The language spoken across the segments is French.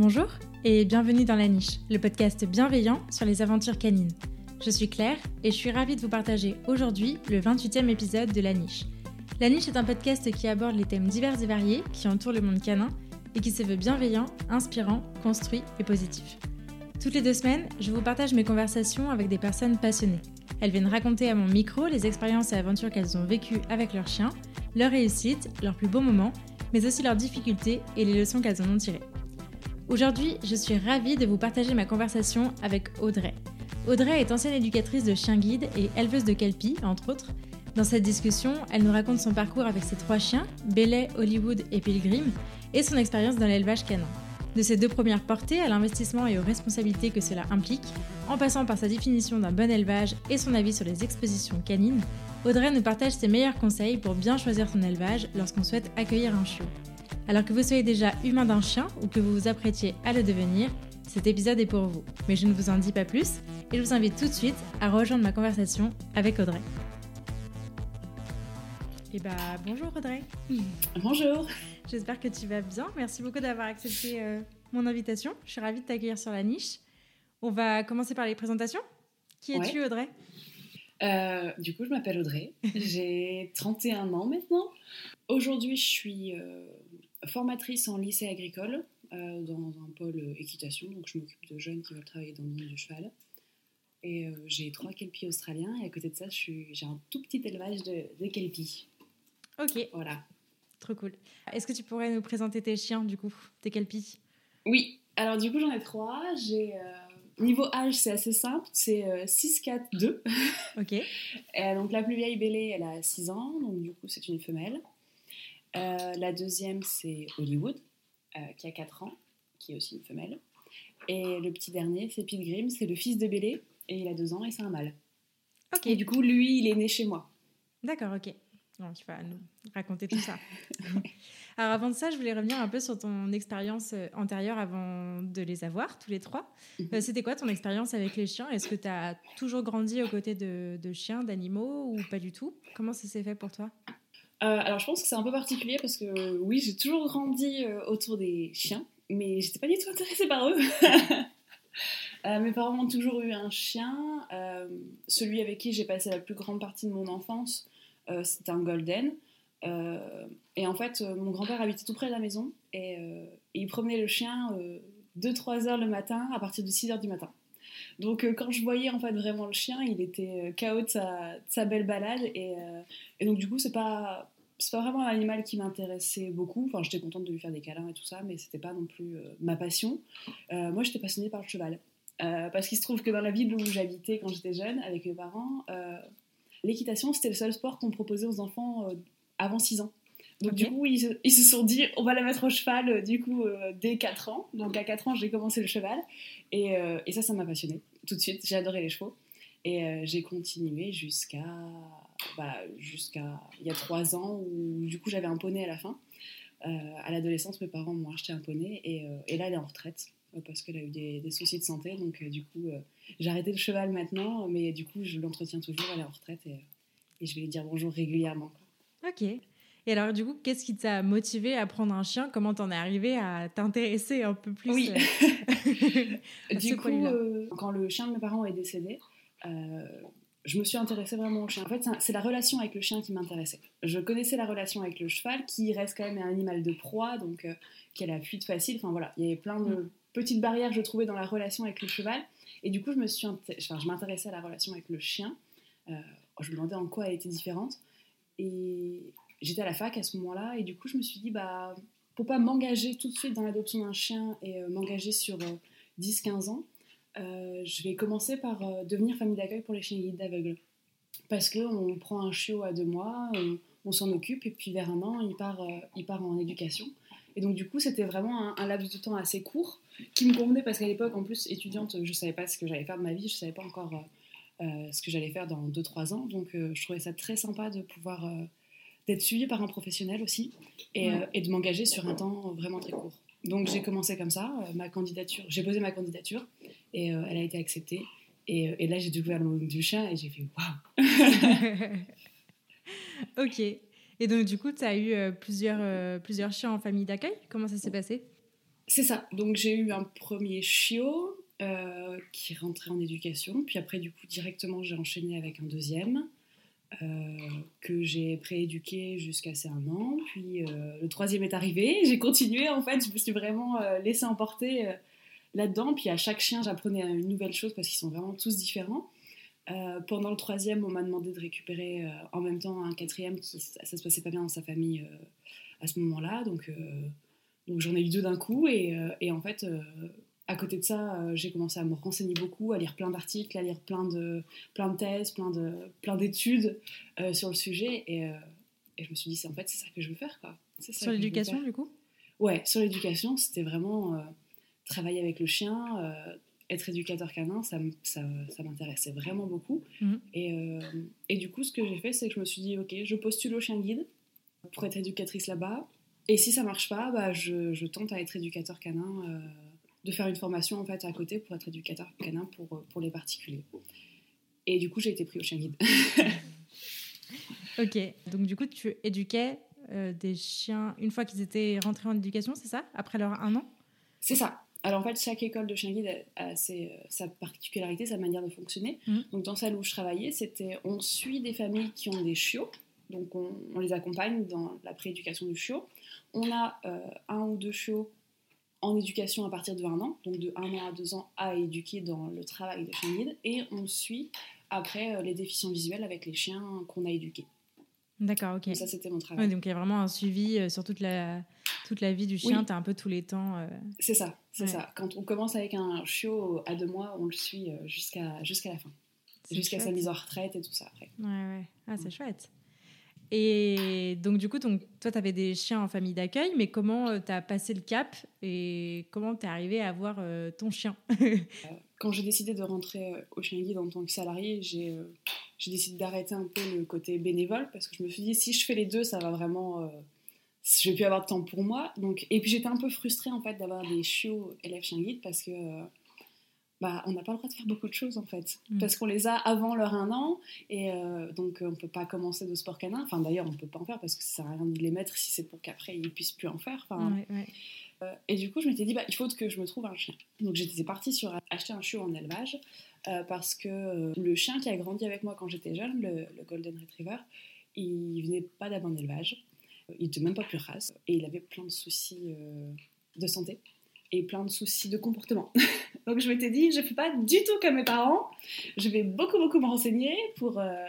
Bonjour et bienvenue dans La Niche, le podcast bienveillant sur les aventures canines. Je suis Claire et je suis ravie de vous partager aujourd'hui le 28e épisode de La Niche. La Niche est un podcast qui aborde les thèmes divers et variés qui entourent le monde canin et qui se veut bienveillant, inspirant, construit et positif. Toutes les deux semaines, je vous partage mes conversations avec des personnes passionnées. Elles viennent raconter à mon micro les expériences et aventures qu'elles ont vécues avec leurs chiens, leurs réussites, leurs plus beaux moments, mais aussi leurs difficultés et les leçons qu'elles en ont tirées. Aujourd'hui, je suis ravie de vous partager ma conversation avec Audrey. Audrey est ancienne éducatrice de chiens guides et éleveuse de kelpie, entre autres. Dans cette discussion, elle nous raconte son parcours avec ses trois chiens, Belay, Hollywood et Pilgrim, et son expérience dans l'élevage canin. De ses deux premières portées à l'investissement et aux responsabilités que cela implique, en passant par sa définition d'un bon élevage et son avis sur les expositions canines, Audrey nous partage ses meilleurs conseils pour bien choisir son élevage lorsqu'on souhaite accueillir un chiot. Alors que vous soyez déjà humain d'un chien ou que vous vous apprêtiez à le devenir, cet épisode est pour vous. Mais je ne vous en dis pas plus et je vous invite tout de suite à rejoindre ma conversation avec Audrey. Et eh bah bonjour Audrey. Bonjour. J'espère que tu vas bien. Merci beaucoup d'avoir accepté euh, mon invitation. Je suis ravie de t'accueillir sur la niche. On va commencer par les présentations. Qui es-tu Audrey? Euh, du coup, je m'appelle Audrey, j'ai 31 ans maintenant. Aujourd'hui, je suis euh, formatrice en lycée agricole euh, dans un pôle équitation, donc je m'occupe de jeunes qui veulent travailler dans le monde du cheval. Et euh, j'ai trois kelpies australiens et à côté de ça, j'ai un tout petit élevage de, de kelpies. Ok. Voilà. Trop cool. Est-ce que tu pourrais nous présenter tes chiens du coup, tes kelpies Oui. Alors du coup, j'en ai trois. J'ai euh, niveau âge, c'est assez simple. C'est 6, 4, 2. Ok. et, donc la plus vieille Bélé, elle a 6 ans, donc du coup, c'est une femelle. Euh, la deuxième, c'est Hollywood, euh, qui a 4 ans, qui est aussi une femelle. Et le petit dernier, c'est Pilgrim, c'est le fils de Bélé, et il a 2 ans et c'est un mâle. Ok. Et du coup, lui, il est né chez moi. D'accord, ok. Donc, tu vas nous raconter tout ça. Alors, avant de ça, je voulais revenir un peu sur ton expérience euh, antérieure avant de les avoir, tous les trois. Mhm. C'était quoi ton expérience avec les chiens? Est-ce que tu as toujours grandi aux côtés de, de chiens, d'animaux ou pas du tout? Comment ça s'est fait pour toi? Alors je pense que c'est un peu particulier parce que oui, j'ai toujours grandi euh, autour des chiens, mais j'étais pas du tout intéressée par eux. Euh, mes parents ont toujours eu un chien. celui avec qui j'ai passé la plus grande partie de mon enfance, c'était un golden. et en fait, mon grand-père habitait tout près de la maison et, il promenait le chien 2-3 heures le matin à partir de 6 heures du matin. Donc quand je voyais en fait vraiment le chien, il était KO de sa, belle balade et, et donc du coup c'est pas c'est pas vraiment un animal qui m'intéressait beaucoup. Enfin, j'étais contente de lui faire des câlins et tout ça, mais c'était pas non plus euh, ma passion. Euh, moi, j'étais passionnée par le cheval. Euh, parce qu'il se trouve que dans la ville où j'habitais quand j'étais jeune, avec mes parents, l'équitation, c'était le seul sport qu'on proposait aux enfants avant 6 ans. Donc du coup, ils se, sont dit, on va la mettre au cheval, du coup, dès 4 ans. Donc à 4 ans, j'ai commencé le cheval. Et, et ça, ça m'a passionnée. Tout de suite, j'ai adoré les chevaux. Et j'ai continué jusqu'à bah, jusqu'à il y a trois ans où du coup j'avais un poney à la fin. Euh, à l'adolescence, mes parents m'ont acheté un poney et, euh, et, là elle est en retraite euh, parce qu'elle a eu des, des, soucis de santé. Donc du coup j'ai arrêté le cheval maintenant, mais du coup je l'entretiens toujours. Elle est en retraite et, et, je vais lui dire bonjour régulièrement. Ok. Et alors, du coup, qu'est-ce qui t'a motivé à prendre un chien? Comment t'en es arrivé à t'intéresser un peu plus Oui. du coup, quand le chien de mes parents est décédé, je me suis intéressée vraiment au chien. En fait, c'est la relation avec le chien qui m'intéressait. Je connaissais la relation avec le cheval, qui reste quand même un animal de proie, donc euh, qui a la fuite facile. Enfin voilà, il y avait plein de mm. petites barrières, je trouvais, dans la relation avec le cheval. Et du coup, je me suis, enfin, je m'intéressais à la relation avec le chien. Euh, je me demandais en quoi elle était différente. Et j'étais à la fac à ce moment-là, et du coup, je me suis dit, bah, pour pas m'engager tout de suite dans l'adoption d'un chien et euh, m'engager sur 10-15 ans, euh, je vais commencer par euh, devenir famille d'accueil pour les chiens guides d'aveugles. Parce qu'on prend un chiot à deux mois, on, s'en occupe, et puis vers un an, il part, euh, il part en éducation. Et donc, du coup, c'était vraiment un, laps de temps assez court qui me convenait parce qu'à l'époque, en plus, étudiante, je ne savais pas ce que j'allais faire de ma vie, je ne savais pas encore ce que j'allais faire dans 2-3 ans. Donc, je trouvais ça très sympa de pouvoir d'être suivie par un professionnel aussi et, et de m'engager sur un temps vraiment très court. Donc, j'ai commencé comme ça, ma candidature, j'ai posé ma candidature et euh, elle a été acceptée. Et, euh, et là, j'ai découvert le monde du chien et j'ai fait waouh Ok. Et donc, du coup, tu as eu euh, plusieurs, plusieurs chiens en famille d'accueil? Comment ça s'est passé? C'est ça. Donc j'ai eu un premier chiot qui rentrait en éducation. Puis après, du coup, directement, j'ai enchaîné avec un deuxième. Que j'ai prééduqué jusqu'à ses un an. Puis le troisième est arrivé. J'ai continué, en fait, je me suis vraiment laissée emporter là-dedans. Puis à chaque chien, j'apprenais une nouvelle chose parce qu'ils sont vraiment tous différents. Euh, pendant le troisième, on m'a demandé de récupérer euh, en même temps un quatrième qui ça, se passait pas bien dans sa famille euh, à ce moment-là, donc, donc j'en ai eu deux d'un coup et, et, en fait à côté de ça, j'ai commencé à me renseigner beaucoup, à lire plein d'articles, à lire plein de plein de thèses, plein de plein d'études sur le sujet et, et, je me suis dit c'est en fait c'est ça que je veux faire quoi. sur l'éducation du coup? Ouais, sur l'éducation, c'était vraiment travailler avec le chien être éducateur canin, ça, ça, ça m'intéressait vraiment beaucoup. Mhm. Et, euh, et, du coup, ce que j'ai fait, c'est que je me suis dit, ok, je postule au chien guide pour être éducatrice là-bas. Et si ça marche pas, bah, je, je tente à être éducateur canin, euh, de faire une formation en fait à côté pour être éducateur canin pour, pour les particuliers. Et du coup, j'ai été pris au chien guide. ok, donc du coup, tu éduquais euh, des chiens une fois qu'ils étaient rentrés en éducation, c'est ça? Après leur un an? C'est ça. Alors en fait, chaque école de chien guide a, euh, sa particularité, sa manière de fonctionner. Mmh. Donc dans celle où je travaillais, c'était on suit des familles qui ont des chiots, donc on, les accompagne dans la prééducation du chiot. On a euh, un ou deux chiots en éducation à partir de 1 an, donc de 1 an à 2 ans à éduquer dans le travail de chien guide, et on suit après euh, les déficients visuels avec les chiens qu'on a éduqués. D'accord, ok. ça, c'était mon travail. donc il y a vraiment un suivi sur toute la, toute la vie du chien, tu as un peu tous les temps. Euh, c'est ça, c'est ça. Quand on commence avec un chiot à deux mois, on le suit euh, jusqu'à jusqu'à la fin. Jusqu'à sa mise en retraite et tout ça après. Ouais, ouais. Ah, c'est chouette. Et donc, du coup, donc, toi, tu avais des chiens en famille d'accueil, mais comment euh, tu as passé le cap et comment tu es arrivé à avoir ton chien Quand j'ai décidé de rentrer au chien guide en tant que salarié, j'ai décidé d'arrêter un peu le côté bénévole parce que je me suis dit, si je fais les deux, ça va vraiment je vais plus avoir de temps pour moi. Donc, et puis j'étais un peu frustrée en fait d'avoir des chiots élèves chiens guides parce que bah, on n'a pas le droit de faire beaucoup de choses en fait. Mm. Parce qu'on les a avant leur un an et euh, donc on peut pas commencer de sport canin. Enfin d'ailleurs on peut pas en faire parce que ça sert à rien de les mettre si c'est pour qu'après ils puissent plus en faire. Enfin, euh, et du coup je m'étais dit bah, il faut que je me trouve un chien. Donc j'étais partie sur acheter un chiot en élevage euh, parce que le chien qui a grandi avec moi quand j'étais jeune, le, le Golden Retriever, il venait pas d'un élevage. Il n'était même pas plus race et il avait plein de soucis de santé et plein de soucis de comportement. Donc je m'étais dit, je ne fais pas du tout comme mes parents, je vais beaucoup beaucoup me renseigner pour, euh,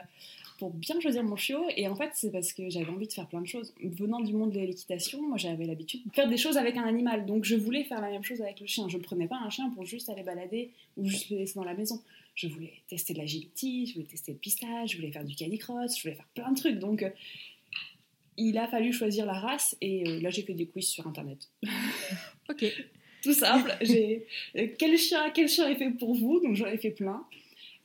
pour bien choisir mon chiot. Et en fait, c'est parce que j'avais envie de faire plein de choses. Venant du monde de l'équitation, moi j'avais l'habitude de faire des choses avec un animal. Donc je voulais faire la même chose avec le chien. Je ne prenais pas un chien pour juste aller balader ou juste le laisser dans la maison. Je voulais tester de l'agility, je voulais tester le pistage, je voulais faire du canicross, je voulais faire plein de trucs. Donc euh, il a fallu choisir la race et euh, là j'ai fait des quiz sur internet. ok. Tout simple. J'ai euh, quel chien, quel chien est fait pour vous? Donc j'en ai fait plein.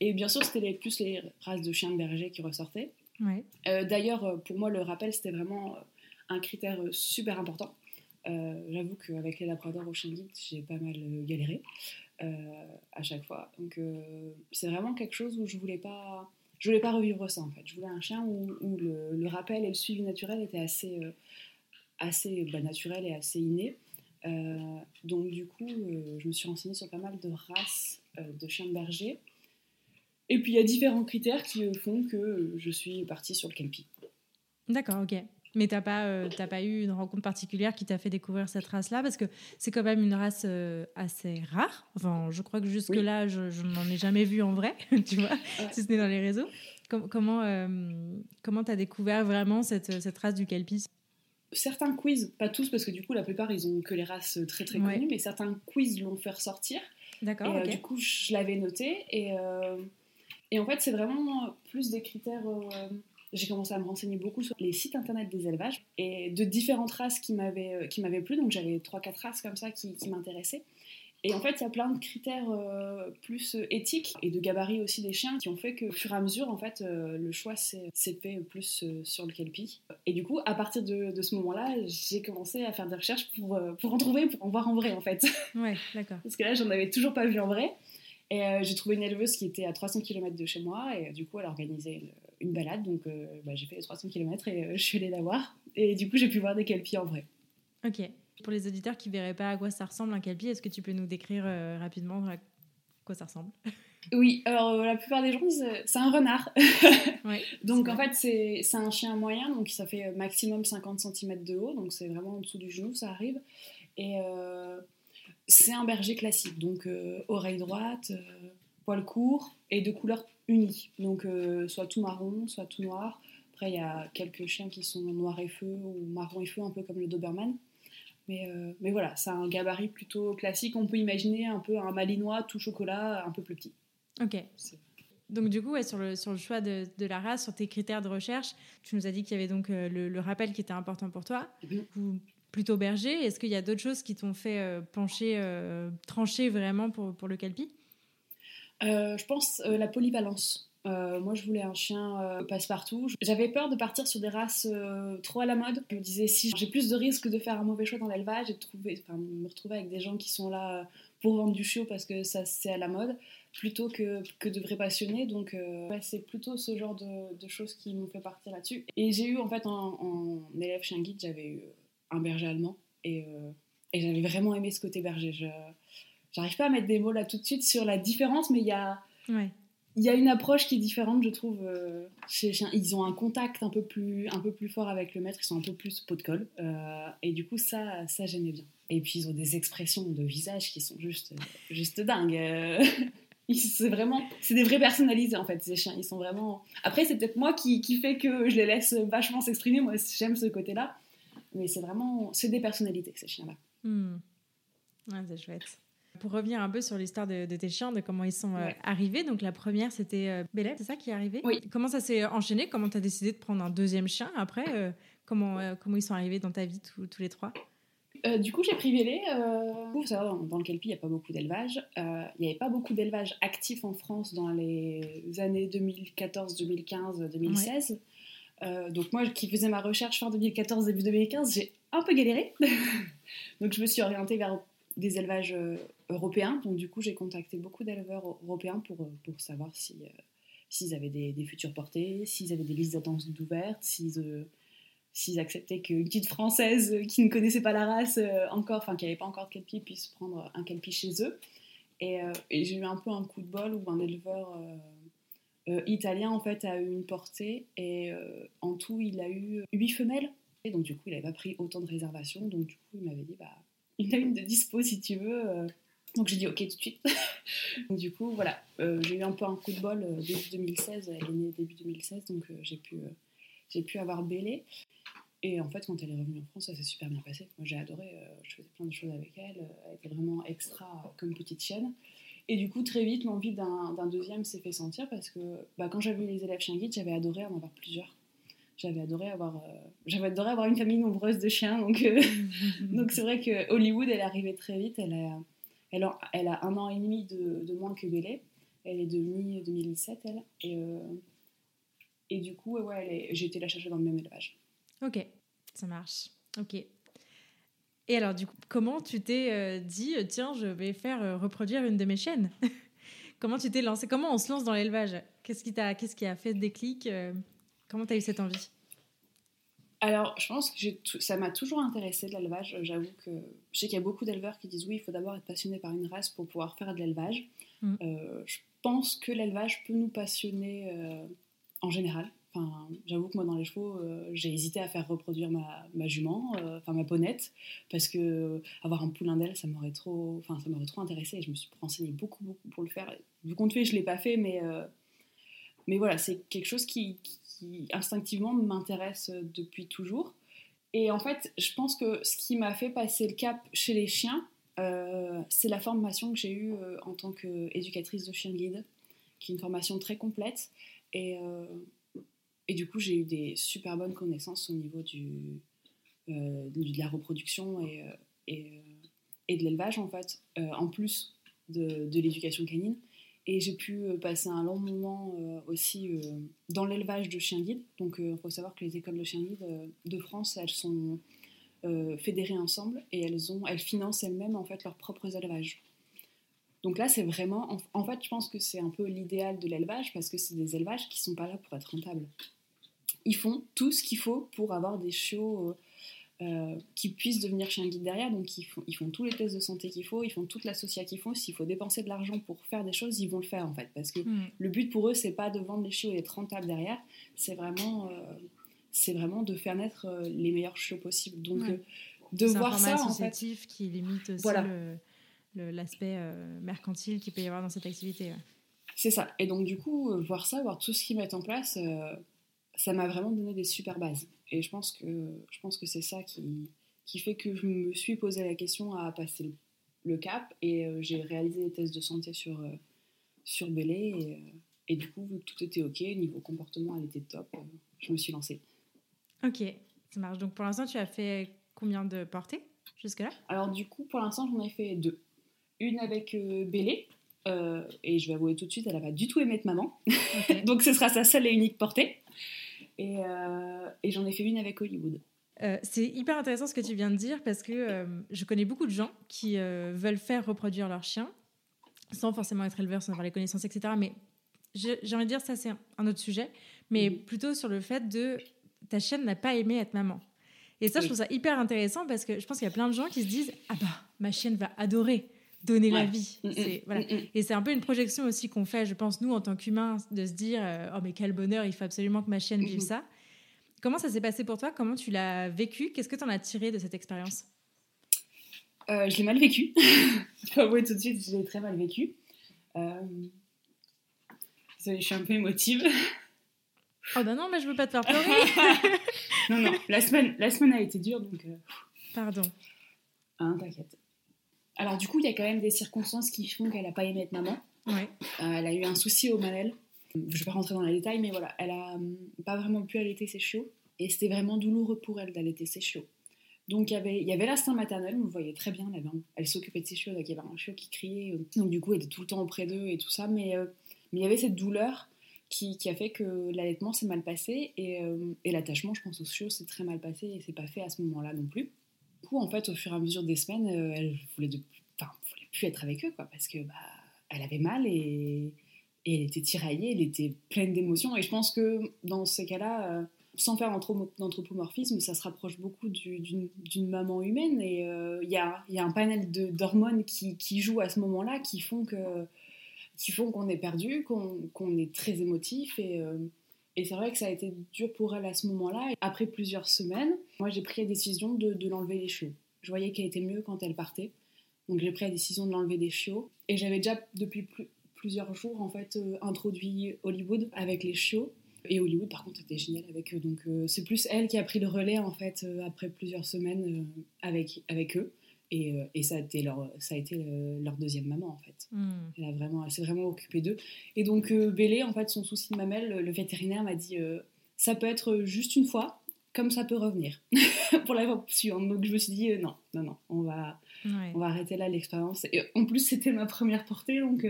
Et bien sûr c'était plus les races de chiens de berger qui ressortaient. Ouais. Euh, d'ailleurs pour moi le rappel c'était vraiment un critère super important. J'avoue qu'avec les labradors au chien guide j'ai pas mal galéré à chaque fois. Donc c'est vraiment quelque chose où je voulais pas je voulais pas revivre ça en fait. Je voulais un chien où, le, rappel et le suivi naturel étaient assez, euh, assez bah, naturel et assez inné. Euh, donc du coup, euh, je me suis renseignée sur pas mal de races de chiens de berger. Et puis il y a différents critères qui font que je suis partie sur le Kelpie. D'accord, ok. Mais t'as pas, euh, pas eu une rencontre particulière qui t'a fait découvrir cette race-là? Parce que c'est quand même une race euh, assez rare. Enfin, je crois que jusque-là, je, je n'en ai jamais vu en vrai, tu vois, si ce n'est dans les réseaux. comment euh, comment t'as découvert vraiment cette, cette race du Kelpie Certains quiz, pas tous, parce que du coup, la plupart, ils ont que les races très très connues, mais certains quiz l'ont fait ressortir. D'accord. Et du coup, je l'avais noté. Et, et en fait, c'est vraiment plus des critères j'ai commencé à me renseigner beaucoup sur les sites internet des élevages et de différentes races qui m'avaient euh, qui m'avaient plu. Donc j'avais trois quatre races comme ça qui, qui m'intéressaient. Et en fait, il y a plein de critères euh, plus euh, éthiques et de gabarit aussi des chiens qui ont fait que, au fur et à mesure, en fait, le choix s'est fait plus sur le kelpie. Et du coup, à partir de, de ce moment-là, j'ai commencé à faire des recherches pour, pour en trouver, pour en voir en vrai, en fait. Ouais, d'accord. Parce que là, j'en avais toujours pas vu en vrai. Et j'ai trouvé une éleveuse qui était à 300 km de chez moi, et du coup, elle organisait une balade. Donc euh, bah, j'ai fait les 300 km et euh, je suis allée la voir. Et du coup, j'ai pu voir des kelpies en vrai. Ok. Pour les auditeurs qui ne verraient pas à quoi ça ressemble un kelpie, est-ce que tu peux nous décrire rapidement à quoi ça ressemble? Oui, alors la plupart des gens disent c'est un renard. donc en fait c'est un chien moyen, donc ça fait maximum 50 cm de haut, donc c'est vraiment en dessous du genou, ça arrive. Et c'est un berger classique, donc oreille droite, poil court et de couleur unie. Donc soit tout marron, soit tout noir. Après, il y a quelques chiens qui sont noir et feu ou marron et feu, un peu comme le Doberman. Mais, euh, mais voilà, c'est un gabarit plutôt classique. On peut imaginer un peu un malinois tout chocolat, un peu plus petit. Ok. Donc du coup, sur, le, sur le choix de, de, la race, sur tes critères de recherche, tu nous as dit qu'il y avait donc euh, le, rappel qui était important pour toi. Mhm. plutôt berger. Est-ce qu'il y a d'autres choses qui t'ont fait euh, pencher, trancher vraiment pour, pour le calpi? Je pense la polyvalence. Euh, moi, je voulais un chien euh, passe-partout. J'avais peur de partir sur des races euh, trop à la mode. Je me disais, si j'ai plus de risques de faire un mauvais choix dans l'élevage et de trouver, me retrouver avec des gens qui sont là pour vendre du chiot parce que ça c'est à la mode, plutôt que, que de vrais passionnés. Donc, c'est plutôt ce genre de, choses qui m'ont fait partir là-dessus. Et j'ai eu, en fait, en, élève chien guide, j'avais eu un berger allemand et, j'avais vraiment aimé ce côté berger. J'arrive pas à mettre des mots là tout de suite sur la différence, mais il y a. il y a une approche qui est différente, je trouve, euh, chez chiens. Ils ont un contact un peu plus, un peu plus fort avec le maître, ils sont un peu plus pot de colle. Euh, et du coup, ça, ça j'aimais bien. Et puis, ils ont des expressions de visage qui sont juste, juste dingues. Euh, c'est vraiment, c'est des vrais personnalisés en fait, ces chiens. Ils sont vraiment. Après, c'est peut-être moi qui, qui fait que je les laisse vachement s'exprimer. Moi, j'aime ce côté-là. Mais c'est vraiment, c'est des personnalités, ces chiens-là. Hmm. C'est chouette. Pour revenir un peu sur l'histoire de, tes chiens, de comment ils sont euh, arrivés. Donc la première, c'était euh, c'est ça qui est arrivé? Oui. Comment ça s'est enchaîné? Comment tu as décidé de prendre un deuxième chien après? Euh, comment, euh, comment ils sont arrivés dans ta vie tous les trois? Du coup, j'ai pris Bélé. Vous savez, dans, dans, le Kelpie, il n'y a pas beaucoup d'élevage. Il n'y avait pas beaucoup d'élevage actif en France dans les années 2014, 2015, 2016. donc moi, qui faisais ma recherche fin 2014, début 2015, j'ai un peu galéré. donc je me suis orientée vers des élevages européens. Donc du coup, j'ai contacté beaucoup d'éleveurs européens pour, euh, pour savoir si, euh, s'ils avaient des, futurs portées, s'ils avaient des listes d'attente ouvertes, s'ils, euh, s'ils acceptaient qu'une petite française qui ne connaissait pas la race encore, enfin qui n'avait pas encore de kelpie, puisse prendre un kelpie chez eux. Et, j'ai eu un peu un coup de bol où un éleveur italien en fait a eu une portée et en tout il a eu huit femelles. Et donc du coup il n'avait pas pris autant de réservations, donc du coup il m'avait dit bah il y a une de dispo si tu veux. Donc j'ai dit ok tout de suite. donc, du coup, voilà, euh, j'ai eu un peu un coup de bol euh, début 2016. Elle est née début 2016, donc euh, j'ai pu, j'ai pu avoir Bélé. Et en fait, quand elle est revenue en France, ça s'est super bien passé. Moi, j'ai adoré. je faisais plein de choses avec elle. Elle était vraiment extra comme petite chienne. Et du coup, très vite, l'envie d'un deuxième s'est fait sentir parce que bah, quand j'avais les élèves chiens guides, j'avais adoré en avoir plusieurs. J'avais adoré avoir, adoré avoir une famille nombreuse de chiens. Donc, c'est vrai que Hollywood, elle est arrivée très vite. Elle elle a, elle a, un an et demi de, moins que Bélé. Elle est de mi-2017, elle. Et, euh, et du coup, ouais, j'ai été la chercher dans le même élevage. Ok, ça marche. Ok. Et alors, du coup, comment tu t'es euh, dit, euh, tiens, je vais faire reproduire une de mes chaînes Comment tu t'es lancé Comment on se lance dans l'élevage? Qu'est-ce qui, qu'est-ce qui a fait déclic? Comment tu as eu cette envie? Alors, je pense que ça m'a toujours intéressé de l'élevage. J'avoue que je sais qu'il y a beaucoup d'éleveurs qui disent oui, il faut d'abord être passionné par une race pour pouvoir faire de l'élevage. Mm. Euh, je pense que l'élevage peut nous passionner euh, en général. Enfin, j'avoue que moi, dans les chevaux, euh, j'ai hésité à faire reproduire ma, ma jument, enfin ma ponette, parce que avoir un poulain d'elle, ça m'aurait trop, enfin, ça m'aurait trop intéressé. Et je me suis renseignée beaucoup, beaucoup pour le faire. Du compte fait, je l'ai pas fait, mais mais voilà, c'est quelque chose qui, qui instinctivement m'intéresse euh, depuis toujours. Et en fait, je pense que ce qui m'a fait passer le cap chez les chiens, euh, c'est la formation que j'ai eue euh, en tant qu'éducatrice de chien guide, qui est une formation très complète. Et, du coup, j'ai eu des super bonnes connaissances au niveau de la reproduction et, de l'élevage, en fait, en plus de l'éducation canine. Et j'ai pu euh, passer un long moment euh, aussi euh, dans l'élevage de chiens guides. Donc il faut savoir que les écoles de chiens guides de France, elles sont fédérées ensemble et elles, financent elles-mêmes en fait leurs propres élevages. Donc là, c'est vraiment, en, fait, je pense que c'est un peu l'idéal de l'élevage parce que c'est des élevages qui sont pas là pour être rentables. Ils font tout ce qu'il faut pour avoir des chiots euh, qui puissent devenir chien guide derrière. Donc ils font, ils font tous les tests de santé qu'il faut, ils font toute l'associat qu'il faut. S'il faut dépenser de l'argent pour faire des choses, ils vont le faire en fait. Parce que Mm. le but pour eux, c'est pas de vendre les chiots et d'être rentable derrière, c'est vraiment, euh, c'est vraiment de faire naître euh, les meilleurs chiots possibles. Donc Ouais. de voir ça en fait. qui limite aussi Voilà. l'aspect mercantile qu'il peut y avoir dans cette activité. ouais. C'est ça. Et donc, du coup, voir ça, voir tout ce qu'ils mettent en place, ça m'a vraiment donné des super bases. Et je pense que, je pense que c'est ça qui, qui fait que je me suis posé la question à passer le, le cap. Et euh, j'ai réalisé des tests de santé sur, euh, sur Bélé. Et, euh, et du coup, vu que tout était OK, niveau comportement, elle était top, je me suis lancée. Ok, ça marche. Donc pour l'instant, tu as fait combien de portées jusque-là? Alors, du coup, pour l'instant, j'en ai fait deux. Une avec euh, Bélé. euh, et je vais avouer tout de suite, elle n'a pas du tout aimé être maman. Donc ce sera sa seule et unique portée. Et, euh, et j'en ai fait une avec Hollywood. Euh, c'est hyper intéressant ce que tu viens de dire parce que euh, je connais beaucoup de gens qui euh, veulent faire reproduire leur chien sans forcément être éleveur, sans avoir les connaissances, etc. Mais j'ai envie de dire, ça c'est un- autre sujet, mais plutôt sur le fait de ta chienne n'a pas aimé être maman. Et ça, je trouve ça hyper intéressant parce que je pense qu'il y a plein de gens qui se disent Ah bah, ma chienne va adorer donner la vie. Mm, mm, voilà. mm. Et c'est un peu une projection aussi qu'on fait, je pense, nous, en tant qu'humains, de se dire euh, Oh, mais quel bonheur, il faut absolument que ma chienne vive ça. Comment ça s'est passé pour toi? Comment tu l'as vécu? Qu'est-ce que tu en as tiré de cette expérience? Euh, je l'ai mal vécu. avouer tout de suite, je l'ai très mal vécu. Euh... je suis un peu émotive. Oh, bah non, mais je veux pas te faire pleurer. non, non, la semaine, la semaine a été dure, donc euh, Pardon. hein, t'inquiète. Alors du coup, il y a quand même des circonstances qui font qu'elle n'a pas aimé être maman. Ouais. Euh, elle a eu un souci au mamelle. Je vais pas rentrer dans les détails, mais voilà, elle a hum, pas vraiment pu allaiter ses chiots. Et c'était vraiment douloureux pour elle d'allaiter ses chiots. Donc il y avait, il y avait l'instinct maternel, on le voyait très bien, elle, avait elle s'occupait de ses chiots, donc il y avait un chiot qui criait. euh, Donc du coup, elle était tout le temps auprès d'eux et tout ça. Mais, euh, mais il y avait cette douleur qui, qui a fait que l'allaitement s'est mal passé. Et, euh, et l'attachement, je pense, aux chiots s'est très mal passé et c'est pas fait à ce moment-là non plus. En fait, au fur et à mesure des semaines, euh, elle voulait, voulait plus être avec eux, parce que bah, elle avait mal et, elle était tiraillée, elle était pleine d'émotions. Et je pense que dans ces cas-là, euh, sans faire d'anthropo- d'anthropomorphisme, ça se rapproche beaucoup du- d'une maman humaine. Et euh, il y, a, un panel d'hormones qui, qui jouent à ce moment-là, qui font qu'on est perdu, qu'on est très émotif. Et, et c'est vrai que ça a été dur pour elle à ce moment-là. Après plusieurs semaines, moi j'ai pris la décision de, de l'enlever les chiots. Je voyais qu'elle était mieux quand elle partait. Donc j'ai pris la décision de l'enlever des chiots. Et j'avais déjà depuis plus- plusieurs jours en fait euh, introduit Hollywood avec les chiots. Et Hollywood par contre était génial avec eux. Donc euh, c'est plus elle qui a pris le relais en fait euh, après plusieurs semaines avec, avec eux. Et, euh, et ça a été, leur, ça a été euh, leur deuxième maman en fait. Hmm. Elle, a vraiment, elle s'est vraiment occupée d'eux. Et donc, euh, Bélé, en fait, son souci de mamelle, le vétérinaire m'a dit euh, ça peut être juste une fois, comme ça peut revenir pour la fois suivante. Donc, je me suis dit euh, non, non, non, on va, Ouais. on va arrêter là l'expérience. Et en plus, c'était ma première portée, donc,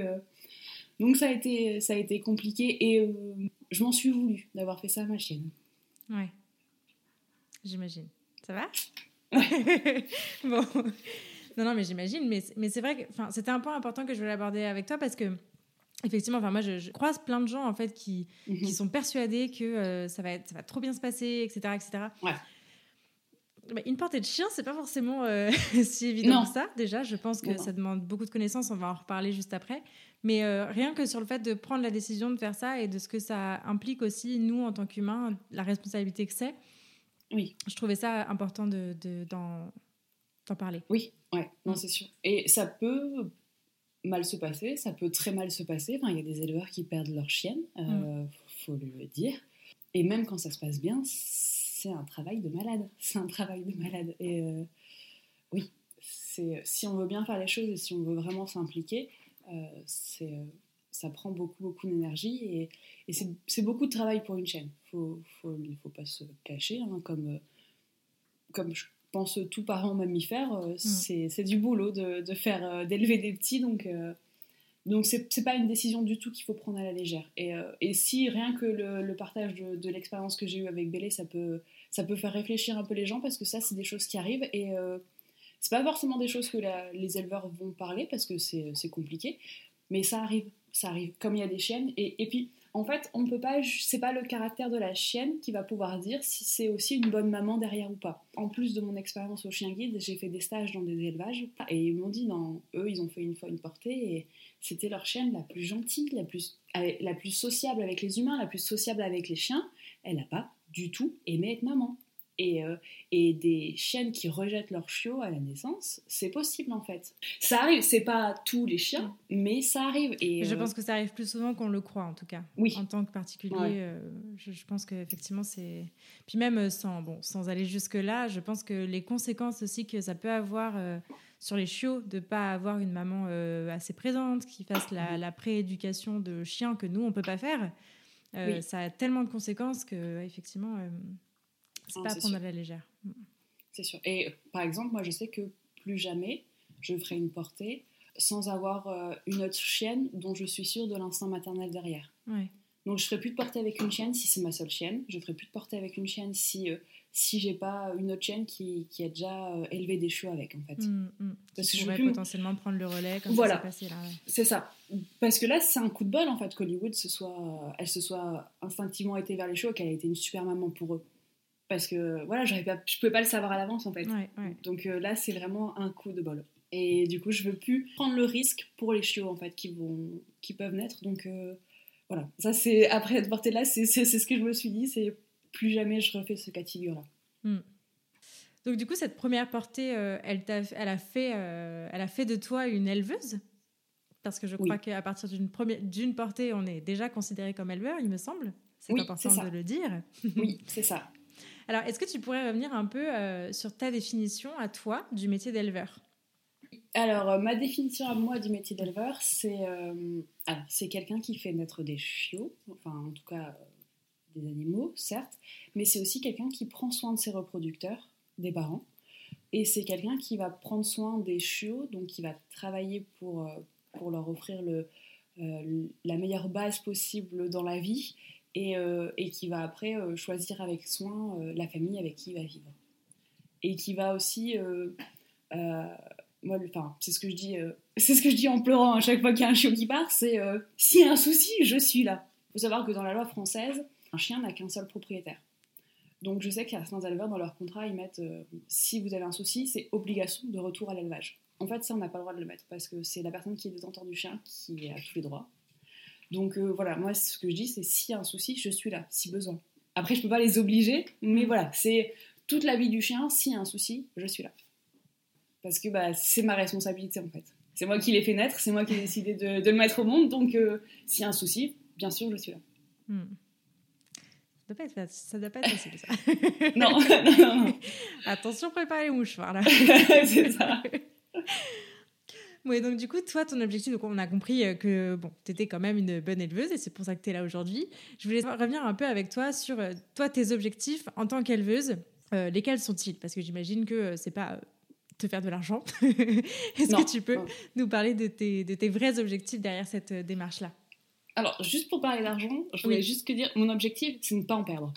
donc ça, a été, ça a été compliqué. Et je m'en suis voulu d'avoir fait ça à ma chienne. Ouais. J'imagine. Ça va? Bon. Non, non, mais j'imagine. Mais, mais c'est vrai que c'était un point important que je voulais aborder avec toi parce que, effectivement, enfin, moi, je, je croise plein de gens en fait qui, qui sont persuadés que euh, ça, va être, ça va trop bien se passer, etc. etc. Ouais. Bah, une portée de chien, c'est pas forcément euh, si évident que ça. Déjà, je pense que non. ça demande beaucoup de connaissances. On va en reparler juste après. Mais euh, rien que sur le fait de prendre la décision de faire ça et de ce que ça implique aussi, nous, en tant qu'humains, la responsabilité que c'est, Oui. je trouvais ça important de, de- d'en, d'en parler. Oui, ouais, non, Mm. c'est sûr. Et ça peut mal se passer, ça peut très mal se passer. Enfin, il y a des éleveurs qui perdent leur chienne, euh, faut le dire. Et même quand ça se passe bien, c'est un travail de malade. C'est un travail de malade. Et euh, oui, c'est si on veut bien faire les choses et si on veut vraiment s'impliquer, euh, c'est euh, ça prend beaucoup beaucoup d'énergie et, et c'est beaucoup de travail pour une chaîne. Faut faut faut pas se cacher, hein, comme euh, comme je pense tout parent mammifère, euh, c'est du boulot de, de faire euh, d'élever des petits, donc euh, donc c'est pas une décision du tout qu'il faut prendre à la légère. Et, euh, et si rien que le, le partage de, de l'expérience que j'ai eue avec Bélé, ça peut ça peut faire réfléchir un peu les gens parce que ça c'est des choses qui arrivent et euh, c'est pas forcément des choses que la- les éleveurs vont parler parce que c'est compliqué, mais ça arrive, ça arrive. Comme il y a des chiennes et, puis en fait, on peut pas, c'est pas le caractère de la chienne qui va pouvoir dire si c'est aussi une bonne maman derrière ou pas. En plus de mon expérience au chien guide, j'ai fait des stages dans des élevages et ils m'ont dit, non, eux, ils ont fait une fois une portée et c'était leur chienne la plus gentille, la plus, la plus sociable avec les humains, la plus sociable avec les chiens. Elle n'a pas du tout aimé être maman. Et, euh, et, des chiennes qui rejettent leur chiot à la naissance, c'est possible en fait. Ça arrive, c'est pas tous les chiens, mais ça arrive. Et je euh, pense que ça arrive plus souvent qu'on le croit en tout cas. Oui. En tant que particulier, euh, je, je, pense qu'effectivement c'est. Puis même sans, bon, sans aller jusque-là, je pense que les conséquences aussi que ça peut avoir sur les chiots de pas avoir une maman assez présente, qui fasse la, la prééducation de chiens que nous on peut pas faire, ça a tellement de conséquences que effectivement c'est pas à prendre à la légère. Mm. C'est sûr. Et par exemple, moi, je sais que plus jamais je ferai une portée sans avoir euh, une autre chienne dont je suis sûre de l'instinct maternel derrière. Donc, je ferai plus de portée avec une chienne si c'est ma seule chienne. Je ferai plus de portée avec une chienne si euh, si j'ai pas une autre chienne qui, qui a déjà euh, élevé des chiots avec, en fait. Mm, mm. Parce que je pourrais potentiellement prendre le relais comme voilà. ça là. C'est ça. Parce que là, c'est un coup de bol, en fait, qu'Hollywood se soit, elle se soit instinctivement été vers les chiots, qu'elle a été une super maman pour eux parce que voilà, je pas, je pouvais pas le savoir à l'avance en fait. Donc euh, là, c'est vraiment un coup de bol. Et du coup, je veux plus prendre le risque pour les chiots en fait qui vont, qui peuvent naître. Donc euh, voilà, ça c'est après être portée là, c'est ce que je me suis dit, c'est plus jamais je refais ce cas de figure là. Hmm. Donc du coup, cette première portée, euh, elle, a, elle, a fait, elle a fait de toi une éleveuse? Parce que je crois qu'à partir d'une portée, on est déjà considéré comme éleveur, il me semble. C'est important de le dire. oui, c'est ça. Alors, est-ce que tu pourrais revenir un peu euh, sur ta définition à toi du métier d'éleveur? Alors, euh, ma définition à moi du métier d'éleveur, c'est euh, c'est quelqu'un qui fait naître des chiots, enfin en tout cas des animaux, certes, mais c'est aussi quelqu'un qui prend soin de ses reproducteurs, des parents, et c'est quelqu'un qui va prendre soin des chiots, donc qui va travailler pour, pour leur offrir le, la meilleure base possible dans la vie euh, et, qui va après euh, choisir avec soin euh, la famille avec qui il va vivre. Et qui va aussi, moi, c'est ce que je dis, c'est ce que je dis en pleurant à chaque fois qu'il y a un chiot qui part, c'est s'il y a un souci, je suis là. Il faut savoir que dans la loi française, un chien n'a qu'un seul propriétaire. Donc je sais qu'il y a certains éleveurs dans leur contrat, ils mettent si vous avez un souci, c'est obligation de retour à l'élevage. En fait, ça, on n'a pas le droit de le mettre parce que c'est la personne qui est détenteur du chien qui a tous les droits. Donc euh, voilà, moi ce que je dis c'est s'il y a un souci, je suis là, si besoin. Après je peux pas les obliger, mais mm. voilà, c'est toute la vie du chien, s'il y a un souci, je suis là. Parce que bah, c'est ma responsabilité en fait. C'est moi qui l'ai fait naître, c'est moi qui ai décidé de, le mettre au monde, donc euh, s'il y a un souci, bien sûr je suis là. Mm. Ça doit pas être, ça doit pas être facile ça. non, non, non, Attention, préparez les mouchoirs là. c'est ça. Oui, donc du coup, toi, ton objectif, donc on a compris euh, que bon, tu étais quand même une bonne éleveuse et c'est pour ça que tu es là aujourd'hui. Je voulais revenir un peu avec toi sur euh, toi, tes objectifs en tant qu'éleveuse. Euh, lesquels sont-ils? Parce que j'imagine que c'est pas te faire de l'argent. Est-ce que tu peux nous parler de tes, de tes vrais objectifs derrière cette démarche-là? Alors, juste pour parler d'argent, je voulais juste que dire, mon objectif, c'est de ne pas en perdre.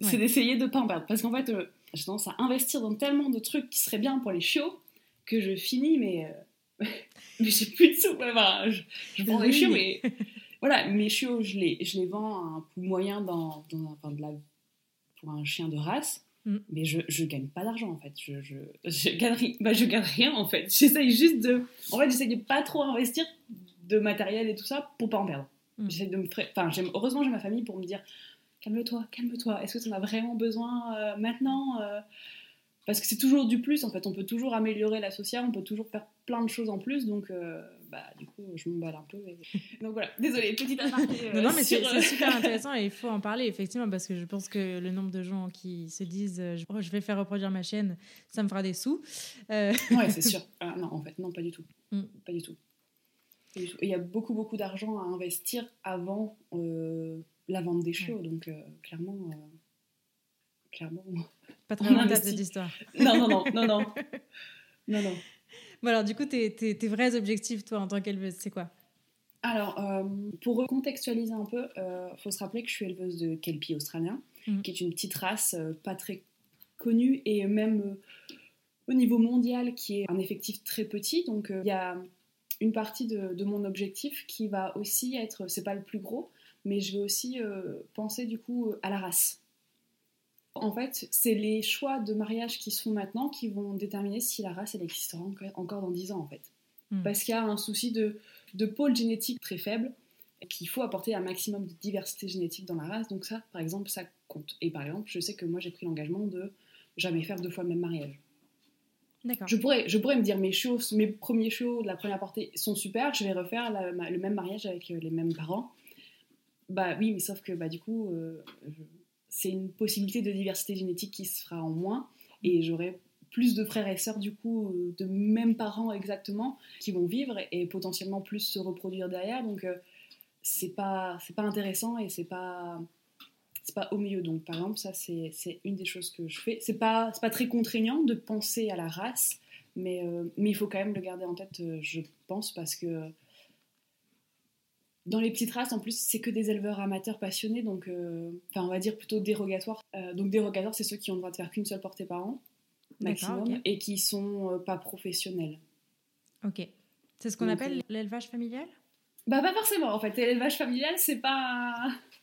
C'est d'essayer de ne pas en perdre. Parce qu'en fait, j'ai tendance à investir dans tellement de trucs qui seraient bien pour les chiots que je finis, mais mais j'ai plus de sous. je, je prends des chiots, mais voilà, mes chiots, je les, je les vends à un coût moyen dans, dans enfin, de la, pour un chien de race. Mm. Mais je, je gagne pas d'argent en fait. Je, je, je, gagne, bah, je gagne rien en fait. J'essaye juste de. En fait, j'essaye de pas trop investir de matériel et tout ça pour pas en perdre. Mm. De me. Enfin, heureusement, j'ai ma famille pour me dire calme-toi, calme-toi. Est-ce que tu en as vraiment besoin euh, maintenant euh, parce que c'est toujours du plus en fait, on peut toujours améliorer la sociale, on peut toujours faire plein de choses en plus, donc euh, bah, du coup je me balle un peu. Donc voilà, désolée, petite aparté. non, non, mais c'est euh, super intéressant et il faut en parler effectivement parce que je pense que le nombre de gens qui se disent euh, je vais faire reproduire ma chaîne, ça me fera des sous. Ouais, c'est sûr. Ah, non, en fait, non, pas du tout. Mm. Pas du tout. Il y a beaucoup, beaucoup d'argent à investir avant la vente des chiots, donc clairement, clairement pas très loin cette histoire. Non, non, non, non, non. non, non. Bon, alors, du coup, tes, tes, tes vrais objectifs, toi, en tant qu'éleveuse, c'est quoi? Alors, euh, pour recontextualiser un peu, il euh, faut se rappeler que je suis éleveuse de Kelpie australien, mhm. qui est une petite race euh, pas très connue et même au niveau mondial qui est un effectif très petit. Donc, il y a une partie de, de, mon objectif qui va aussi être, c'est pas le plus gros, mais je vais aussi penser du coup à la race. En fait, c'est les choix de mariage qui se font maintenant qui vont déterminer si la race elle existera encore dans 10 ans en fait. Hmm. Parce qu'il y a un souci de, de pôle génétique très faible qu'il faut apporter un maximum de diversité génétique dans la race. Donc ça, par exemple, ça compte. Et par exemple, je sais que moi j'ai pris l'engagement de jamais faire deux fois le même mariage. Je pourrais, je pourrais me dire mes chiots, mes premiers chiots de la première portée sont super, je vais refaire le même mariage avec euh, les mêmes parents. Bah oui, mais sauf que bah, du coup, euh, c'est une possibilité de diversité génétique qui se fera en moins et j'aurai plus de frères et sœurs du coup euh, de mêmes parents exactement qui vont vivre et, potentiellement plus se reproduire derrière. Donc c'est pas c'est pas intéressant et c'est pas c'est pas au milieu. Donc, par exemple, ça, c'est une des choses que je fais. C'est pas, pas très contraignant de penser à la race, mais, euh, mais il faut quand même le garder en tête, euh, je pense, parce que dans les petites races, en plus, c'est que des éleveurs amateurs passionnés, donc, euh, enfin, on va dire plutôt dérogatoires. donc, dérogatoires, c'est ceux qui ont le droit de faire qu'une seule portée par an, maximum, et qui sont pas professionnels. Ok. C'est ce qu'on appelle l'élevage familial? Bah, pas forcément, en fait. L'élevage familial, c'est pas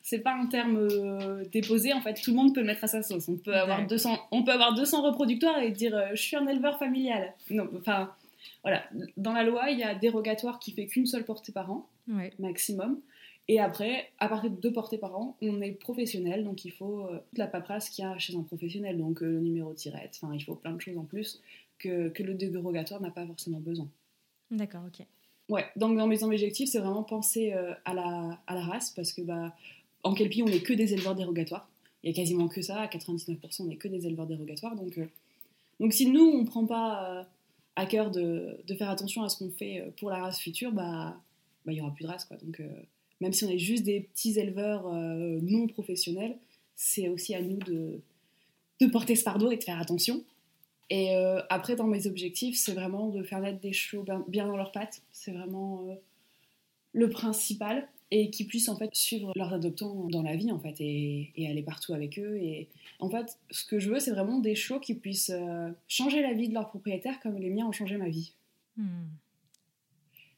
c'est pas un terme euh, déposé en fait tout le monde peut le mettre à sa sauce on peut avoir 200 on peut avoir 200 reproducteurs et dire euh, je suis un éleveur familial non enfin voilà. Dans la loi il y a dérogatoire qui fait qu'une seule portée par an maximum. Et après à partir de deux portées par an on est professionnel donc il faut euh, toute la paperasse qu'il y a chez un professionnel. Donc le numéro de tirette enfin il faut plein de choses en plus que, que le dérogatoire n'a pas forcément besoin. D'accord ok. Ouais, donc dans mes objectifs, c'est vraiment penser à, la, à la race parce que bah, en Kelpie, on n'est que des éleveurs dérogatoires. Il y a quasiment que ça, à 99%, on n'est que des éleveurs dérogatoires. Donc, euh, donc si nous, on ne prend pas euh, à cœur de, faire attention à ce qu'on fait euh, pour la race future, bah, bah il n'y aura plus de race. Quoi. Donc, même si on est juste des petits éleveurs non professionnels, c'est aussi à nous de, de porter ce fardeau et de faire attention. Et après, dans mes objectifs, c'est vraiment de faire naître des chevaux bien dans leurs pattes. C'est vraiment le principal et qui puissent en fait suivre leurs adoptants dans la vie en fait et, aller partout avec eux. Et en fait ce que je veux c'est vraiment des chiots qui puissent euh, changer la vie de leurs propriétaires comme les miens ont changé ma vie. Hmm.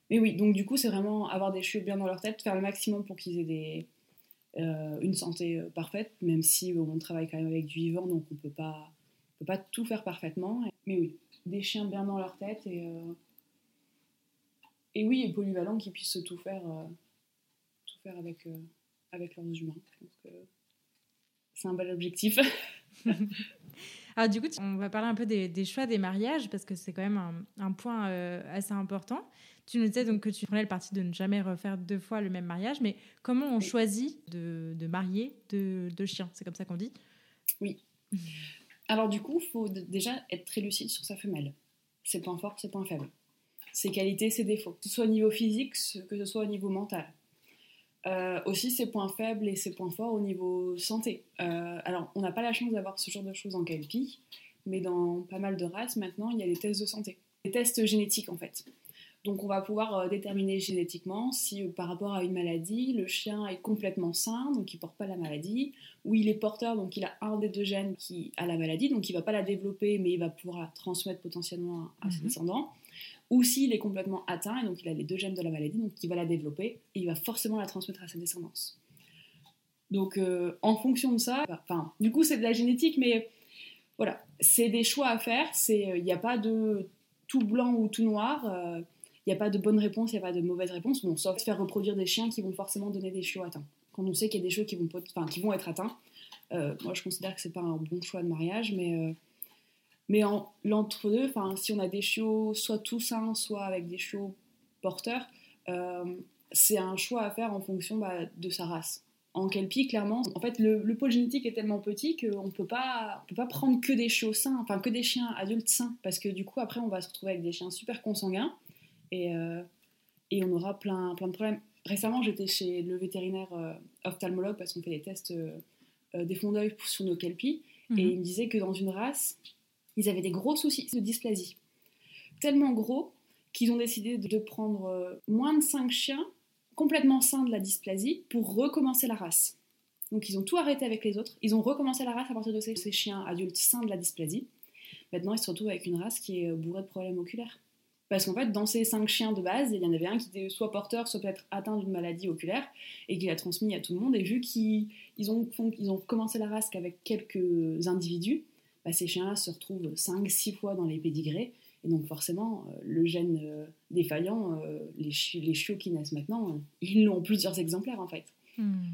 mais oui donc du coup c'est vraiment avoir des chiots bien dans leur tête faire le maximum pour qu'ils aient des, euh, une santé euh, parfaite même si on travaille quand même avec du vivant donc on peut pas peut pas tout faire parfaitement. Mais oui des chiens bien dans leur tête et et oui et polyvalents qui puissent tout faire faire avec, euh, avec leurs humains. c'est un bel objectif. Alors du coup, on va parler un peu des, choix des mariages parce que c'est quand même un, point euh, assez important. Tu nous disais donc que tu prenais le parti de ne jamais refaire deux fois le même mariage, mais comment on choisit de, de marier deux, deux chiens? C'est comme ça qu'on dit? Oui. Alors du coup, il faut déjà être très lucide sur sa femelle. Ses points forts, ses points faibles. Ses qualités, ses défauts. Que ce soit au niveau physique, que ce soit au niveau mental. Euh, aussi ses points faibles et ses points forts au niveau santé. Euh, alors, on n'a pas la chance d'avoir ce genre de choses en KLP, mais dans pas mal de races, maintenant, il y a des tests de santé. Des tests génétiques, en fait. Donc, on va pouvoir euh, déterminer génétiquement si, par rapport à une maladie, le chien est complètement sain, donc il ne porte pas la maladie, ou il est porteur, donc il a un des deux gènes qui a la maladie, donc il ne va pas la développer, mais il va pouvoir la transmettre potentiellement à, ses mhm. descendants ou s'il est complètement atteint, et donc il a les deux gènes de la maladie, donc il va la développer, et il va forcément la transmettre à sa descendance. Donc euh, en fonction de ça, enfin, du coup c'est de la génétique, mais voilà, c'est des choix à faire, euh, il n'y a pas de tout blanc ou tout noir, euh, il n'y a pas de bonne réponse, il n'y a pas de mauvaise réponse, bon, sauf faire reproduire des chiens qui vont forcément donner des chiots atteints. Quand on sait qu'il y a des chiots qui vont, qui vont être atteints, moi je considère que c'est pas un bon choix de mariage, mais mais l'entre-deux, si on a des chiots soit tout sains, soit avec des chiots porteurs, euh, c'est un choix à faire en fonction bah, de sa race. En Kelpie, clairement, en fait, le, pôle génétique est tellement petit qu'on ne peut pas prendre que des chiots sains, enfin que des chiens adultes sains, parce que du coup, après, on va se retrouver avec des chiens super consanguins et, euh, et on aura plein, plein de problèmes. Récemment, j'étais chez le vétérinaire euh, ophtalmologue parce qu'on fait des tests des fonds d'œil sur nos Kelpies, et mhm. il me disait que dans une race, ils avaient des gros soucis de dysplasie. Tellement gros qu'ils ont décidé de prendre euh, moins de 5 chiens complètement sains de la dysplasie pour recommencer la race. Donc ils ont tout arrêté avec les autres, ils ont recommencé la race à partir de ces, chiens adultes sains de la dysplasie. Maintenant ils se retrouvent avec une race qui est euh, bourrée de problèmes oculaires. Parce qu'en fait, dans ces cinq chiens de base, il y en avait un qui était soit porteur, soit peut-être atteint d'une maladie oculaire, et qui l'a transmis à tout le monde. Et vu qu'ils ont, ont commencé la race qu'avec quelques individus, bah, ces chiens-là se retrouvent 5-6 fois dans les pédigrés. Et donc forcément, euh, le gène euh, défaillant, euh, les, les, chiots qui naissent maintenant, ils l'ont plusieurs exemplaires en fait. Hmm.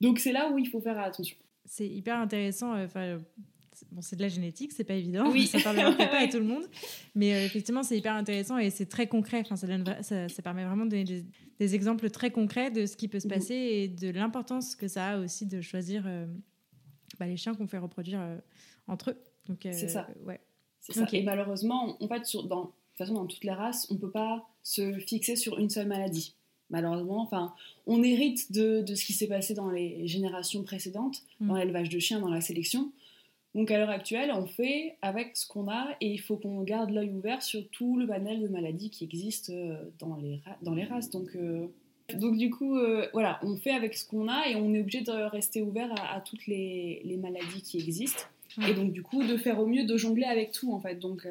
Donc c'est là où il faut faire attention. C'est hyper intéressant. Bon, c'est de la génétique, c'est pas évident, oui. ça parle pas à tout le monde, mais euh, effectivement, c'est hyper intéressant et c'est très concret. Enfin, ça, ça, permet vraiment de donner des, exemples très concrets de ce qui peut se mhm. passer et de l'importance que ça a aussi de choisir euh, bah, les chiens qu'on fait reproduire euh, entre eux. c'est ça. Ouais. Ça. Et malheureusement, en fait, sur, dans, de toute façon, dans toutes les races, on peut pas se fixer sur une seule maladie malheureusement. Enfin, on hérite de, de ce qui s'est passé dans les générations précédentes, mm. dans l'élevage de chiens, dans la sélection. Donc à l'heure actuelle, on fait avec ce qu'on a et il faut qu'on garde l'œil ouvert sur tout le panel de maladies qui existent euh, dans les, dans les races. Donc, euh, donc du coup, euh, voilà, on fait avec ce qu'on a et on est obligé de rester ouvert à, toutes les, les, maladies qui existent. Et donc du coup, de faire au mieux, de jongler avec tout en fait. Donc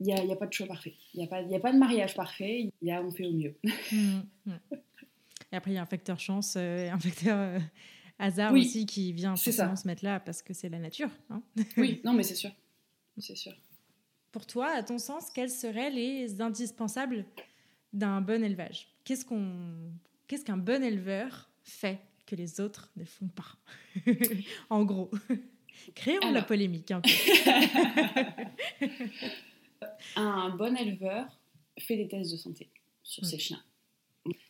il n'y a, y a, pas de choix parfait. Il n'y a, pas, a pas de mariage parfait. Y a, on fait au mieux. Mmh, mmh. Et après, il y a un facteur chance, un facteur hasard aussi qui vient forcément se mettre là parce que c'est la nature. Hein. oui, non, mais c'est sûr. C'est sûr. Pour toi, à ton sens, quels seraient les indispensables d'un bon élevage? Qu'est-ce qu'on, qu'est-ce qu'un bon éleveur fait que les autres ne font pas? En gros, créons la polémique. Un, un bon éleveur fait des tests de santé sur ses chiens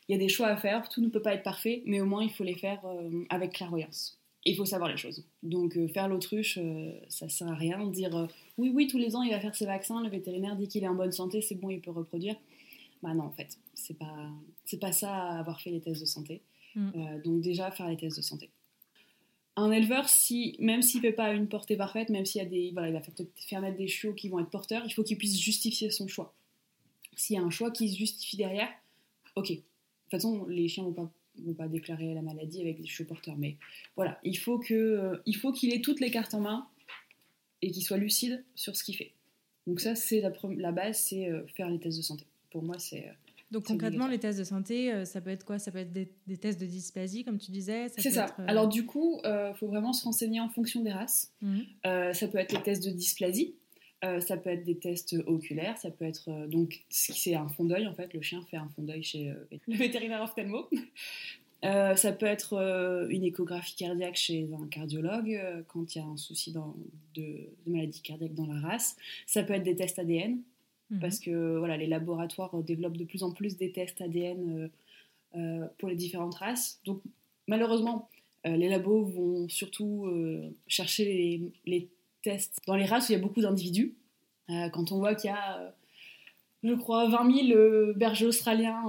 il y a des choix à faire, tout ne peut pas être parfait, mais au moins il faut les faire euh, avec clairvoyance. Il faut savoir les choses. Donc euh, faire l'autruche, euh, ça sert à rien. Dire oui, oui, tous les ans il va faire ses vaccins, le vétérinaire dit qu'il est en bonne santé, c'est bon, il peut reproduire. Bah non, en fait, c'est pas, c'est pas ça avoir fait les tests de santé. Mm. donc déjà faire les tests de santé. Un éleveur, si, même s'il ne fait pas une portée parfaite, même s'il a des, voilà, il va faire mettre des chiots qui vont être porteurs, il faut qu'il puisse justifier son choix. S'il y a un choix qui se justifie derrière, ok, de toute façon, les chiens ne vont pas, vont pas déclarer la maladie avec des cheveux porteurs. Mais voilà, il faut euh, faut qu'il ait toutes les cartes en main et qu'il soit lucide sur ce qu'il fait. Donc ça, c'est la, la, base, c'est euh, faire les tests de santé. Pour moi, c'est... Euh, donc concrètement, les tests de santé, ça peut être quoi? Ça peut être des, tests de dysplasie, comme tu disais C'est ça. Alors du coup, il faut vraiment se renseigner en fonction des races. Mmh. ça peut être les tests de dysplasie. Euh, ça peut être des tests oculaires, ça peut être euh, donc c'est un fond d'œil en fait. Le chien fait un fond d'œil chez euh, le vétérinaire ophtalmo. ça peut être une échographie cardiaque chez un cardiologue quand il y a un souci de, maladie cardiaque dans la race. Ça peut être des tests ADN mhm. parce que voilà les laboratoires développent de plus en plus des tests ADN pour les différentes races. Donc malheureusement les labos vont surtout chercher les, les tests dans les races où il y a beaucoup d'individus. Euh, quand on voit qu'il y a, euh, je crois, 20 000 euh, bergers australiens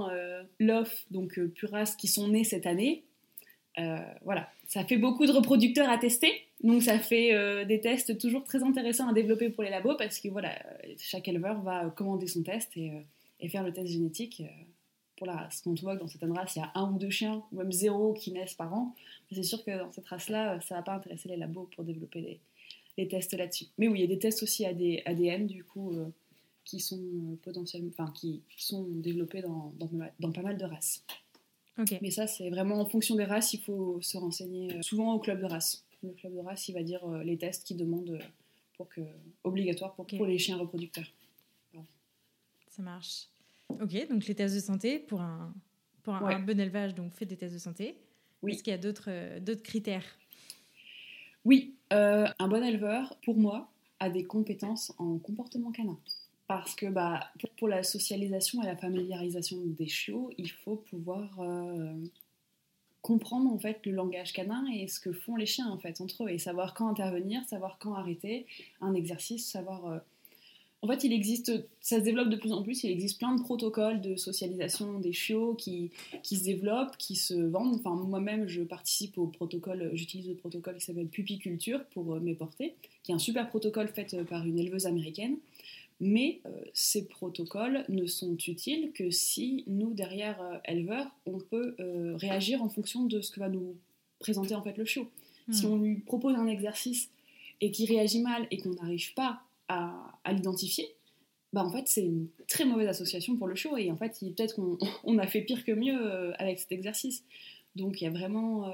LOF, donc pure race, qui sont nés cette année, voilà, ça fait beaucoup de reproducteurs à tester. Donc ça fait des tests toujours très intéressants à développer pour les labos parce que voilà, chaque éleveur va commander son test et, et faire le test génétique pour la race. Quand on voit que dans certaines races, il y a un ou deux chiens, ou même zéro qui naissent par an, c'est sûr que dans cette race-là, ça va pas intéresser les labos pour développer des, les tests là-dessus. Mais oui, il y a des tests aussi ADN, du coup, euh, qui sont euh, potentiellement, enfin, qui sont développés dans, dans, pas mal de races. Mais ça, c'est vraiment en fonction des races, il faut se renseigner euh, souvent au club de race. Le club de race, il va dire les tests qu'il demande pour que, obligatoires pour, pour les chiens reproducteurs. Ça marche. Ok, donc les tests de santé pour un, pour un, bon élevage, donc fait des tests de santé. Oui. Est-ce qu'il y a d'autres d'autres critères? Oui, euh, un bon éleveur, pour moi, a des compétences en comportement canin. Parce que bah, pour la socialisation et la familiarisation des chiots, il faut pouvoir euh, comprendre en fait le langage canin et ce que font les chiens en fait entre eux et savoir quand intervenir, savoir quand arrêter un exercice, savoir euh, en fait, il existe, ça se développe de plus en plus, il existe plein de protocoles de socialisation des chiots qui, qui se développent, qui se vendent. Enfin, moi-même, je participe au protocole, j'utilise le protocole qui s'appelle Pupiculture pour euh, mes portées, qui est un super protocole fait euh, par une éleveuse américaine. Mais euh, ces protocoles ne sont utiles que si nous, derrière éleveurs, on peut réagir en fonction de ce que va nous présenter en fait le chiot. Si hmm. on lui propose un exercice et qu'il réagit mal et qu'on n'arrive pas à, l'identifier, bah en fait c'est une très mauvaise association pour le chiot et en fait peut-être qu'on on a fait pire que mieux avec cet exercice. Donc il y a vraiment,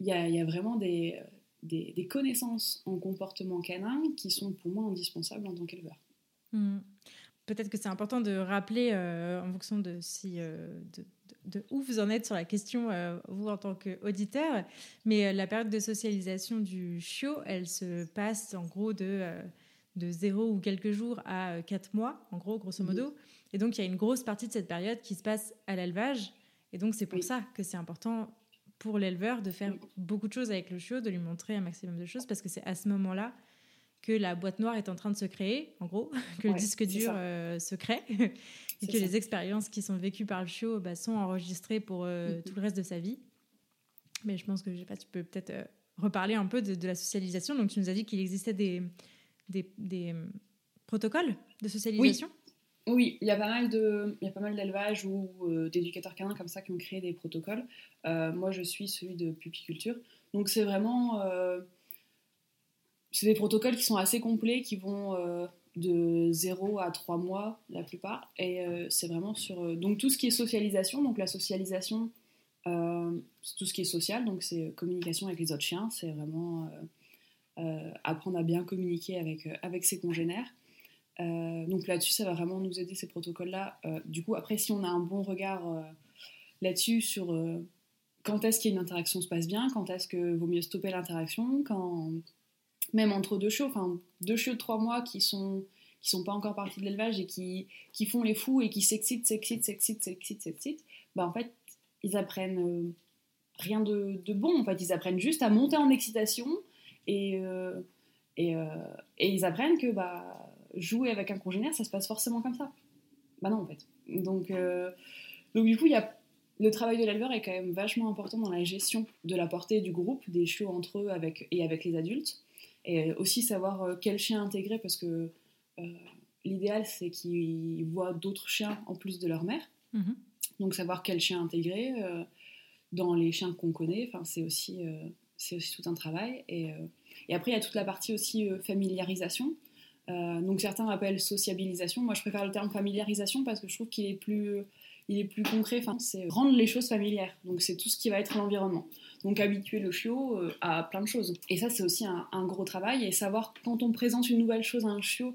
il y, a, y, a, vraiment des, des, des, connaissances en comportement canin qui sont pour moi indispensables en tant qu'éleveur. Mmh. Peut-être que c'est important de rappeler, en fonction de, si, de, de où vous en êtes sur la question, euh, vous en tant qu'auditeur. Mais euh, la période de socialisation du chiot, elle se passe en gros de, euh, de 0 ou quelques jours à 4 mois, en gros, grosso modo. Mhm. Et donc, il y a une grosse partie de cette période qui se passe à l'élevage. Et donc, c'est pour ça que c'est important pour l'éleveur de faire beaucoup de choses avec le chiot, de lui montrer un maximum de choses, parce que c'est à ce moment-là que la boîte noire est en train de se créer, en gros, que le disque dur se crée et que les expériences qui sont vécues par le chiot bah, sont enregistrées pour euh, mm-hmm. tout le reste de sa vie. Mais je pense que je sais pas, tu peux peut-être euh, reparler un peu de, la socialisation. Donc tu nous as dit qu'il existait des, des, des euh, protocoles de socialisation? Oui. Oui. il y a pas mal de, il y a pas mal d'élevages ou d'éducateurs canins comme ça qui ont créé des protocoles. moi, je suis celui de pupiculture. Donc c'est vraiment, c'est des protocoles qui sont assez complets, qui vont de 0 à 3 mois la plupart. Et euh, c'est vraiment sur euh, donc tout ce qui est socialisation. Donc la socialisation, euh, tout ce qui est social, donc c'est communication avec les autres chiens. C'est vraiment apprendre à bien communiquer avec, avec ses congénères. Donc là-dessus, ça va vraiment nous aider ces protocoles-là. du coup, après, si on a un bon regard là-dessus sur quand est-ce qu'une interaction se passe bien, quand est-ce que vaut mieux stopper l'interaction, quand même entre deux chiots, enfin deux chiots de trois mois qui sont qui sont pas encore partis de l'élevage et qui, qui font les fous et qui s'excitent, s'excitent, s'excitent, s'excitent, s'excitent, bah en fait ils apprennent euh, rien de, de, bon. En fait ils apprennent juste à monter en excitation et euh, et, euh, et, ils apprennent que bah jouer avec un congénère ça se passe forcément comme ça. Bah non en fait. Donc donc du coup il y a le travail de l'éleveur est quand même vachement important dans la gestion de la portée du groupe, des chiots entre eux avec, et avec les adultes. Et aussi savoir euh, quel chien intégrer parce que euh, l'idéal c'est qu'ils voient d'autres chiens en plus de leur mère. Mhm. Donc savoir quel chien intégrer euh, dans les chiens qu'on connaît, c'est aussi, aussi tout un travail. Et, et, après il y a toute la partie aussi familiarisation. Donc certains appellent sociabilisation. Moi je préfère le terme familiarisation parce que je trouve qu'il est plus il est plus concret. Enfin, c'est rendre les choses familières. Donc c'est tout ce qui va être l'environnement. Donc habituer le chiot euh, à plein de choses. Et ça c'est aussi un, gros travail et savoir quand on présente une nouvelle chose à un chiot,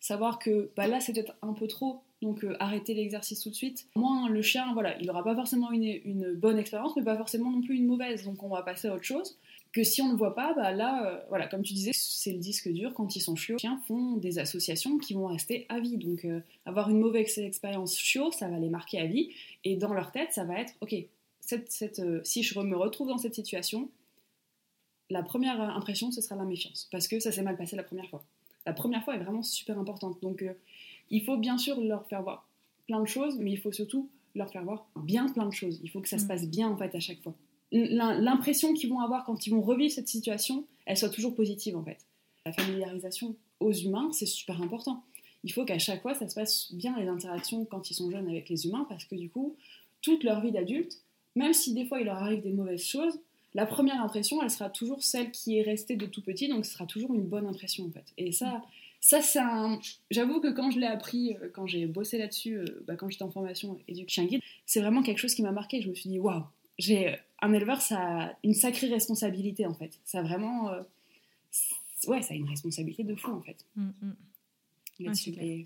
savoir que bah, là c'est peut-être un peu trop. Donc euh, arrêter l'exercice tout de suite. Moins le chien, voilà, il n'aura pas forcément une, bonne expérience, mais pas forcément non plus une mauvaise. Donc on va passer à autre chose que si on ne le voit pas, bah là, euh, voilà, comme tu disais, c'est le disque dur. Quand ils sont chiots, chiens font des associations qui vont rester à vie. Donc, euh, avoir une mauvaise expérience chiot, ça va les marquer à vie. Et dans leur tête, ça va être, ok, cette, cette, euh, si je me retrouve dans cette situation, la première impression, ce sera la méfiance. Parce que ça s'est mal passé la première fois. La première fois est vraiment super importante. Donc, il faut bien sûr leur faire voir plein de choses, mais il faut surtout leur faire voir bien plein de choses. Il faut que ça se mm. passe bien, en fait, à chaque fois l'impression qu'ils vont avoir quand ils vont revivre cette situation, elle soit toujours positive en fait. La familiarisation aux humains, c'est super important. Il faut qu'à chaque fois, ça se passe bien les interactions quand ils sont jeunes avec les humains, parce que du coup, toute leur vie d'adulte, même si des fois il leur arrive des mauvaises choses, la première impression, elle sera toujours celle qui est restée de tout petit, donc ce sera toujours une bonne impression en fait. Et ça, ça c'est un... J'avoue que quand je l'ai appris, euh, quand j'ai bossé là-dessus, euh, bah, quand j'étais en formation chien guide, c'est vraiment quelque chose qui m'a marqué. Je me suis dit, waouh, j'ai un éleveur, ça a une sacrée responsabilité en fait. Ça a vraiment, euh, ouais, ça a une responsabilité de fou en fait. Mm, mm.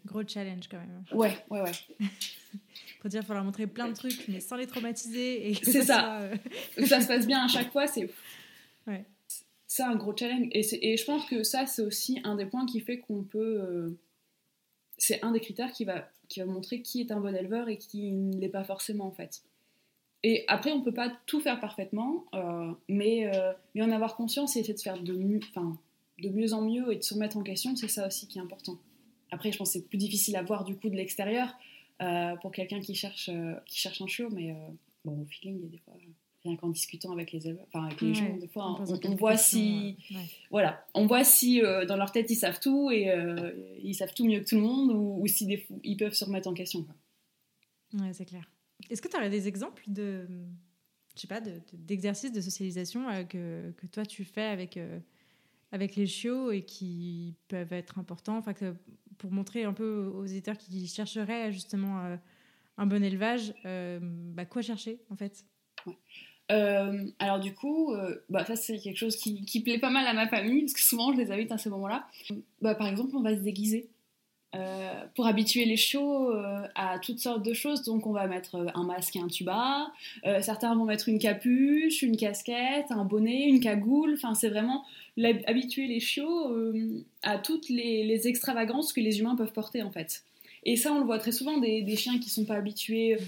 Gros challenge quand même. Ouais, ouais, ouais. Faut dire, il faut leur montrer plein de trucs, mais sans les traumatiser. C'est ça. Euh, ça se passe bien à chaque fois, c'est. Ouais. C'est un gros challenge. Et, et, je pense que ça, c'est aussi un des points qui fait qu'on peut. Euh, c'est un des critères qui va, qui va montrer qui est un bon éleveur et qui ne l'est pas forcément en fait. Et après, on ne peut pas tout faire parfaitement, euh, mais, euh, mais en avoir conscience et essayer de faire de mieux, de mieux en mieux et de se remettre en question, c'est ça aussi qui est important. Après, je pense que c'est plus difficile à voir du coup de l'extérieur euh, pour quelqu'un qui cherche, qui cherche un chiot, mais bon, au feeling, il y a des fois, rien qu'en discutant avec les, enfin, avec les gens, des fois, on, voit si, voilà, on voit si dans leur tête ils savent tout et ils savent tout mieux que tout le monde ou, ou si des, ils peuvent se remettre en question. Quoi. Ouais, c'est clair. Est-ce que tu aurais des exemples de, je sais pas, d'exercices de, socialisation euh, que, que, toi tu fais avec, euh, avec les chiots et qui peuvent être importants, enfin, pour montrer un peu aux éditeurs qui chercheraient justement un bon élevage, bah, quoi chercher en fait? Alors du coup, bah, ça c'est quelque chose qui, qui, plaît pas mal à ma famille, parce que souvent je les invite à ces moments-là. Bah, par exemple, on va se déguiser. Euh, pour habituer les chiots euh, à toutes sortes de choses. Donc on va mettre euh, un masque et un tuba. certains vont mettre une capuche, une casquette, un bonnet, une cagoule. Enfin, c'est vraiment habituer les chiots à toutes les, extravagances que les humains peuvent porter en fait. Et ça, on le voit très souvent des, des chiens qui sont pas habitués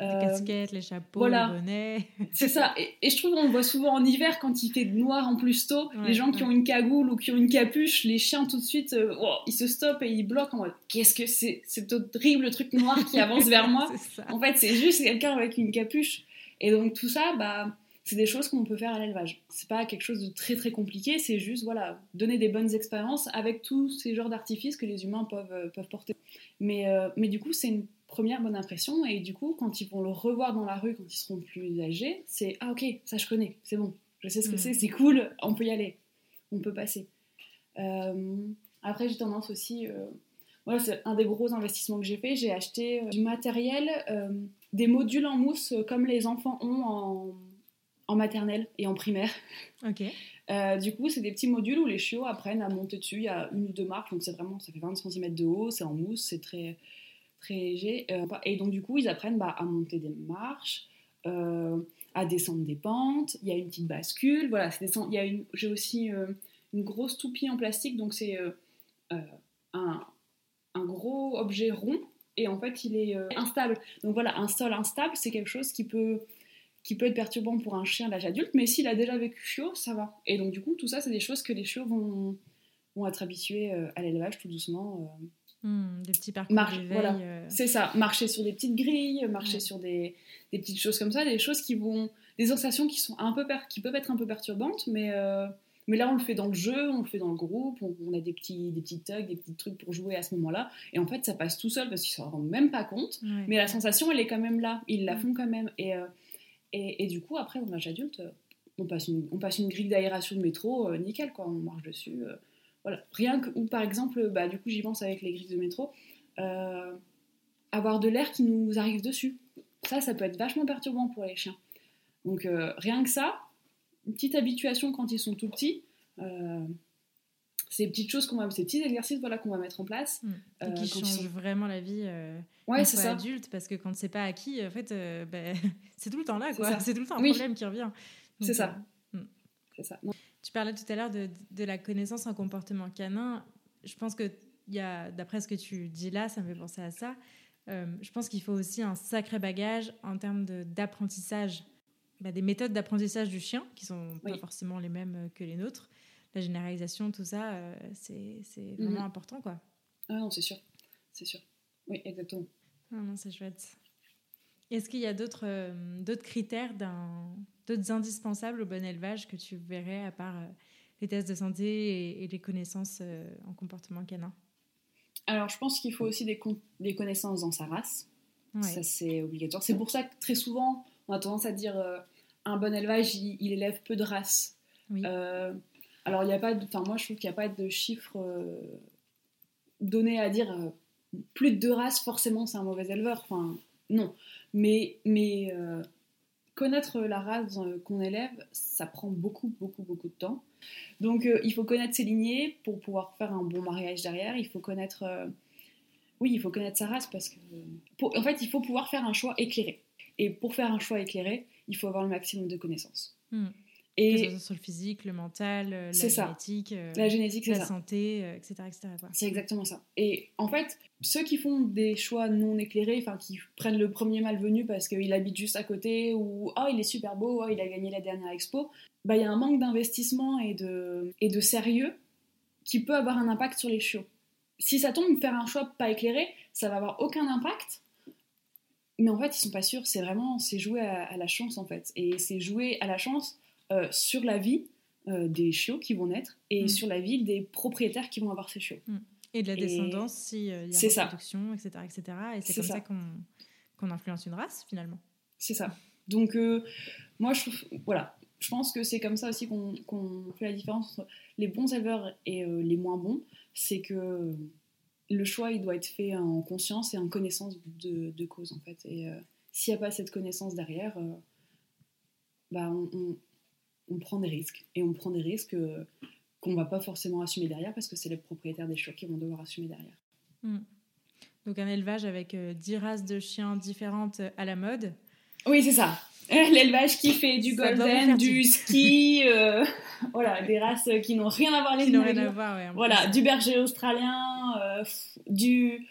les euh, casquettes, les chapeaux, les bonnets. C'est ça. Et, je trouve qu'on le voit souvent en hiver quand il fait noir en plus tôt. les gens qui ont une cagoule ou qui ont une capuche, les chiens tout de suite, euh, oh, ils se stoppent et ils bloquent en mode qu'est-ce que c'est cet horrible truc noir qui avance vers moi. En fait, c'est juste quelqu'un avec une capuche. Et donc tout ça, bah c'est des choses qu'on peut faire à l'élevage. C'est pas quelque chose de très très compliqué, c'est juste voilà donner des bonnes expériences avec tous ces genres d'artifices que les humains peuvent, euh, peuvent porter. Mais, mais du coup, c'est une première bonne impression. Et du coup, quand ils vont le revoir dans la rue, quand ils seront plus âgés, c'est Ah, ok, ça je connais, c'est bon, je sais ce que mm. c'est, c'est cool, on peut y aller, on peut passer. Euh, après, j'ai tendance aussi. Euh, voilà, c'est un des gros investissements que j'ai fait. J'ai acheté euh, du matériel, des modules en mousse comme les enfants ont en, en maternelle et en primaire. Ok. du coup, c'est des petits modules où les chiots apprennent à monter dessus. Il y a une ou deux marques, donc c'est vraiment, ça fait 20 cm de haut, c'est en mousse, c'est très, très léger. Euh, et donc, du coup, ils apprennent bah, à monter des marches, euh, à descendre des pentes. Il y a une petite bascule. Voilà, il y a une, j'ai aussi euh, une grosse toupie en plastique, donc c'est un, un, gros objet rond. Et en fait, il est instable. Donc voilà, un sol instable, c'est quelque chose qui peut qui peut être perturbant pour un chien d'âge adulte, mais s'il a déjà vécu chiot, ça va. Et donc du coup, tout ça, c'est des choses que les chiots vont, vont être habitués à l'élevage tout doucement. Hmm, des petits parcours voilà. Euh. C'est ça, marcher sur des petites grilles, marcher sur des, des, petites choses comme ça, des choses qui vont, des sensations qui sont un peu qui peuvent être un peu perturbantes, mais euh, mais là on le fait dans le jeu, on le fait dans le groupe, on, a des petits des petits tugs, des petits trucs pour jouer à ce moment-là, et en fait ça passe tout seul parce qu'ils s'en rendent même pas compte, mais la sensation elle est quand même là, ils la font quand même, et euh, et, et, du coup après en âge adulte, on passe une, on passe une grille d'aération de métro, nickel quoi, on marche dessus. Rien que, ou par exemple, bah, du coup, j'y pense avec les grilles de métro, euh, avoir de l'air qui nous arrive dessus. Ça, ça peut être vachement perturbant pour les chiens. Donc, euh, rien que ça, une petite habituation quand ils sont tout petits. Euh, ces petites choses qu'on va, ces petits exercices voilà qu'on va mettre en place, mmh. qui changent vraiment la vie. ouais, c'est ça. Adulte, parce que quand c'est pas acquis, en fait, ben, c'est tout le temps là, quoi. C'est tout le temps un problème qui revient. C'est ça. Mmh. C'est ça. Tu parlais tout à l'heure de, de, la connaissance en comportement canin. Je pense que, d'après ce que tu dis là, ça me fait penser à ça. Euh, je pense qu'il faut aussi un sacré bagage en termes d'apprentissage, bah, des méthodes d'apprentissage du chien, qui sont pas forcément les mêmes que les nôtres. La généralisation, tout ça, euh, c'est vraiment mhm. important, quoi. Ah non, c'est sûr. C'est sûr. Oui, exactement. Ah non, c'est chouette. Est-ce qu'il y a d'autres euh, critères d'autres indispensables au bon élevage que tu verrais à part euh, les tests de santé et, les connaissances euh, en comportement canin? Alors, je pense qu'il faut aussi des, des, connaissances dans sa race. Ça, c'est obligatoire. C'est pour ça que très souvent, on a tendance à dire un bon élevage, il, élève peu de races. alors, il n'y a pas enfin, moi, je trouve qu'il n'y a pas de chiffres donnés à dire plus de deux races, forcément, c'est un mauvais éleveur. Enfin, non. Mais, mais connaître la race euh, qu'on élève, ça prend beaucoup, beaucoup, beaucoup de temps. Donc euh, il faut connaître ses lignées pour pouvoir faire un bon mariage derrière. Il faut connaître, euh, oui, il faut connaître sa race parce que, en fait, il faut pouvoir faire un choix éclairé. Et pour faire un choix éclairé, il faut avoir le maximum de connaissances. Hmm. Et sur le physique, le mental, la génétique, la, génétique, la santé, etc. C'est exactement ça. Et en fait, ceux qui font des choix non éclairés, enfin qui prennent le premier malvenu parce qu'il habite juste à côté ou oh il est super beau, oh il a gagné la dernière expo, bah il y a un manque d'investissement et de, et de sérieux qui peut avoir un impact sur les chiots. Si ça tombe faire un choix pas éclairé, ça va avoir aucun impact. Mais en fait, ils sont pas sûrs. C'est vraiment, c'est jouer à, la chance en fait, et c'est jouer à la chance euh, sur la vie euh, des chiots qui vont naître et mm. sur la vie des propriétaires qui vont avoir ces chiots. Mm. Et de la descendance, si euh, il y a une reproduction, etc., etc. Et c'est comme ça, qu'on influence une race, finalement. C'est ça. Donc, euh, moi, je trouve, voilà, je pense que c'est comme ça aussi qu'on fait la différence entre les bons éleveurs et les moins bons. C'est que le choix, il doit être fait en conscience et en connaissance de, cause, en fait. Et s'il n'y a pas cette connaissance derrière, bah, on, prend des risques. Et on prend des risques qu'on ne va pas forcément assumer derrière parce que c'est les propriétaires des chiots qui vont devoir assumer derrière. Hmm. Donc un élevage avec 10 races de chiens différentes à la mode. Oui, c'est ça. L'élevage qui fait du golden, du ski, euh, voilà, des races qui n'ont rien à voir les unes avec ouais, Voilà, du berger australien, euh, du,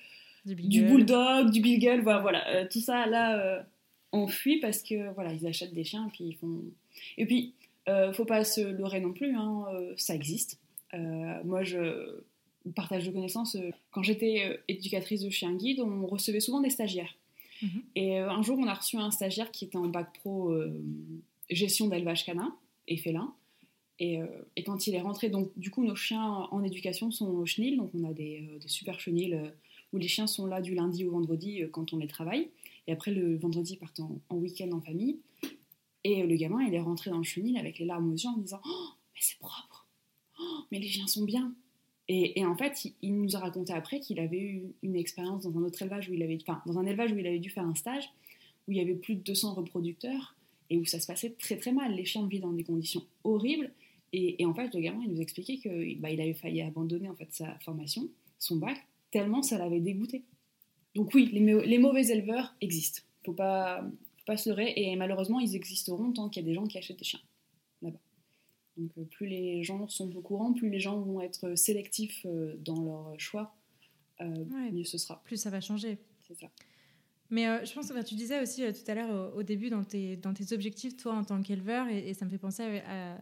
du, bulldog, du beagle, voilà, voilà euh, tout ça là, on fuit parce que voilà, ils achètent des chiens et puis ils font. Et puis, faut pas se leurrer non plus, hein, ça existe. moi, je partage de connaissances. Quand j'étais éducatrice de chien guide, on recevait souvent des stagiaires. Mhm. Et euh, un jour, on a reçu un stagiaire qui était en bac pro euh, gestion d'élevage canin et félin. Et, euh, et, quand il est rentré, donc du coup, nos chiens en éducation sont au chenil, donc on a des, des super chenils où les chiens sont là du lundi au vendredi quand on les travaille. Et après, le vendredi, ils partent en, week-end en famille. Et le gamin, il est rentré dans le chenil avec les larmes aux yeux en disant Oh, mais c'est propre oh, Mais les chiens sont bien et, en fait, il, nous a raconté après qu'il avait eu une expérience dans un autre élevage où il avait, enfin, dans un élevage où il avait dû faire un stage où il y avait plus de 200 reproducteurs et où ça se passait très très mal. Les chiens vivent dans des conditions horribles. Et, en fait, le gamin, il nous expliquait qu'il bah, avait failli abandonner en fait sa formation, son bac, tellement ça l'avait dégoûté. Donc oui, les, mauvais éleveurs existent. Faut pas, pas se leurrer. Et malheureusement, ils existeront tant qu'il y a des gens qui achètent des chiens. Donc euh, plus les gens sont au courant, plus les gens vont être sélectifs euh, dans leur choix, euh, mieux ce sera. Plus ça va changer. C'est ça. Mais je pense que tu disais aussi tout à l'heure au, début dans tes, dans tes objectifs, toi en tant qu'éleveur, et, ça me fait penser à,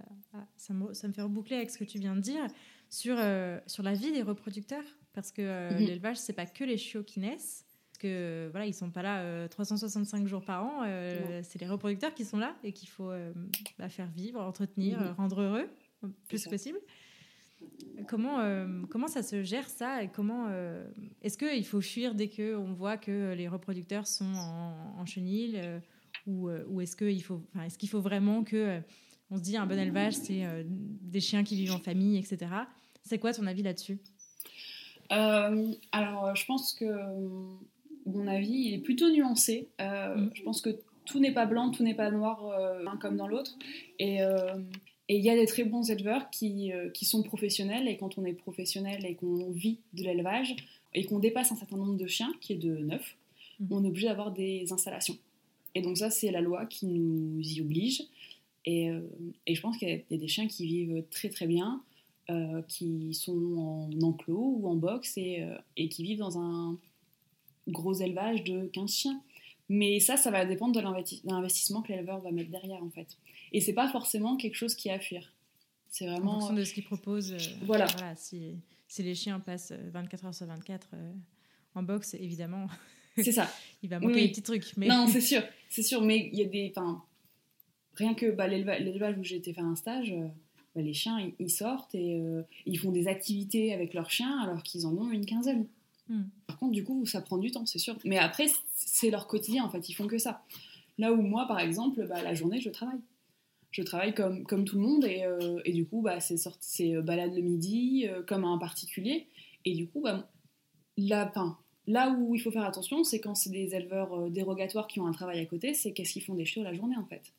ça, me, ça, me, fait reboucler avec ce que tu viens de dire sur, sur la vie des reproducteurs, parce que mhm. l'élevage, c'est pas que les chiots qui naissent, que voilà, ils sont pas là 365 euh, jours par an. Euh, c'est les reproducteurs qui sont là et qu'il faut euh, bah, faire vivre, entretenir, mhm. rendre heureux le plus possible. Comment, comment ça se gère ça et comment est-ce qu'il faut fuir dès que on voit que les reproducteurs sont en, chenille ou, ou est-ce qu'il faut est-ce qu'il faut vraiment que on se dit un bon élevage c'est des chiens qui vivent en famille etc. C'est quoi ton avis là-dessus? Alors je pense que mon avis, il est plutôt nuancé. Euh, mm. Je pense que tout n'est pas blanc, tout n'est pas noir, euh, l'un comme dans l'autre. Euh, et il y a des très bons éleveurs qui, qui, sont professionnels. Et quand on est professionnel et qu'on vit de l'élevage et qu'on dépasse un certain nombre de chiens, qui est de 9, mm. on est obligé d'avoir des installations. Et donc ça, c'est la loi qui nous y oblige. Et, et je pense qu'il y a des chiens qui vivent très très bien, qui sont en enclos ou en box et, et qui vivent dans un gros élevage de 15 chiens. Mais ça, ça va dépendre de l'investissement que l'éleveur va mettre derrière, en fait. Et c'est pas forcément quelque chose qui est à fuir. C'est vraiment. En fonction de ce qu'il propose. Euh, voilà. si, si, les chiens passent 24 euh, heures sur 24 euh, en boxe, évidemment. C'est ça. il va manquer des petits trucs. Mais... Non, c'est sûr. C'est sûr. Mais il y a des. Enfin, rien que bah, l'élevage où j'ai été faire un stage. Bah, les chiens, ils sortent et ils font des activités avec leurs chiens alors qu'ils en ont une quinzaine. Hmm. Par contre, du coup, ça prend du temps, c'est sûr. Mais après, c'est leur quotidien, en fait, ils font que ça. Là où moi, par exemple, bah, la journée, je travaille. Je travaille comme, comme tout le monde et, euh, et du coup, bah, c'est euh, balade le midi, euh, comme un particulier. Et du coup, bah, là, là où il faut faire attention, c'est quand c'est des éleveurs dérogatoires qui ont un travail à côté, c'est qu'est-ce qu'ils font des chiots la journée, en fait.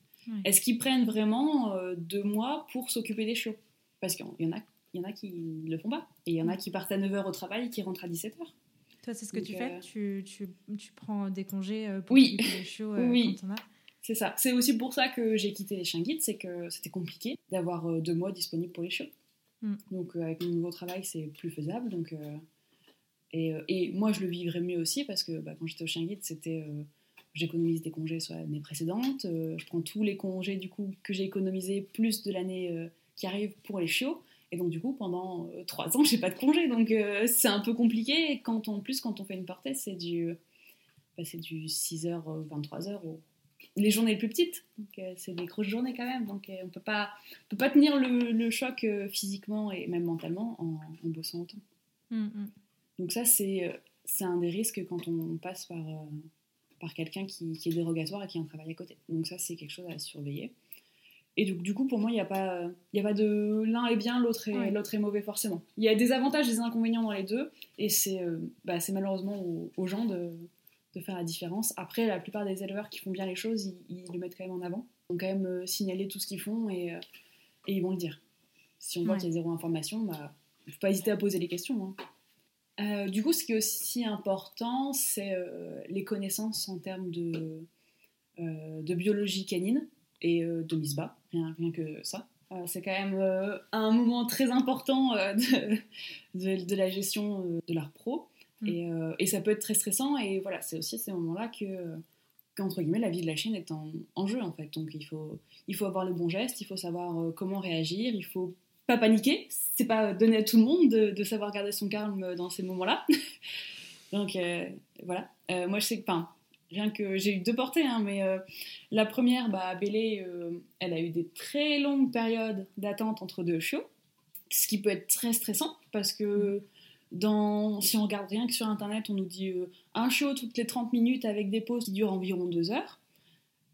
Est-ce qu'ils prennent vraiment deux mois pour s'occuper des chiots? Parce qu'il y en a il y en a qui ne le font pas. Et il y en a mm. qui partent à 9h au travail et qui rentrent à 17h. Toi, c'est ce que tu fais euh, tu, tu, tu, prends des congés euh, pour oui. les chiots euh, oui. quand on a C'est ça. C'est aussi pour ça que j'ai quitté les chiens guides, c'est que c'était compliqué d'avoir deux mois disponibles pour les chiots. Mm. Donc avec mon nouveau travail, c'est plus faisable. Donc, et, et, moi, je le vivrais mieux aussi parce que bah, quand j'étais au chien guide, c'était j'économise des congés sur l'année précédente, je prends tous les congés du coup que j'ai économisés plus de l'année qui arrive pour les chiots. Et donc, du coup, pendant euh, trois ans, j'ai pas de congé. Donc, euh, c'est un peu compliqué. Et quand on, en plus, quand on fait une portée, c'est du, bah, du 6h, 23h. Les journées les plus petites. Donc, euh, c'est des grosses journées quand même. Donc, on peut pas, peut pas tenir le, le choc physiquement et même mentalement en, bossant autant. Mm, mm. Donc, ça, c'est, c'est un des risques quand on passe par, par quelqu'un qui, qui, est dérogatoire et qui a un travail à côté. Donc, ça, c'est quelque chose à surveiller. Et donc, du coup, pour moi, il n'y a, pas, y a pas de l'un est bien, l'autre est, l'autre est mauvais forcément. Il y a des avantages des inconvénients dans les deux, et c'est bah, malheureusement aux, gens de, de, faire la différence. Après, la plupart des éleveurs qui font bien les choses, ils, le mettent quand même en avant. Ils vont quand même signaler tout ce qu'ils font et, et, ils vont le dire. Si on voit qu'il y a zéro information, bah, il ne faut pas hésiter à poser les questions. Hein. Euh, du coup, ce qui est aussi important, c'est euh, les connaissances en termes de, euh, de biologie canine et de MISBA, rien, rien que ça. c'est quand même un moment très important de, de, la gestion de l'art pro. Mm. Et, et, ça peut être très stressant. Et voilà, c'est aussi à ces moments-là que, qu'entre guillemets, la vie de la chienne est en, en, jeu, en fait. Donc, il faut, il faut avoir le bon geste, il faut savoir comment réagir, il faut pas paniquer, c'est pas donné à tout le monde de, savoir garder son calme dans ces moments-là. Donc euh, voilà, euh, moi je sais que, enfin, rien que j'ai eu deux portées, hein, mais euh, la première, bah, Bélé, elle a eu des très longues périodes d'attente entre deux chiots, ce qui peut être très stressant parce que dans, si on regarde rien que sur internet, on nous dit un chiot toutes les 30 minutes avec des pauses qui durent environ deux heures.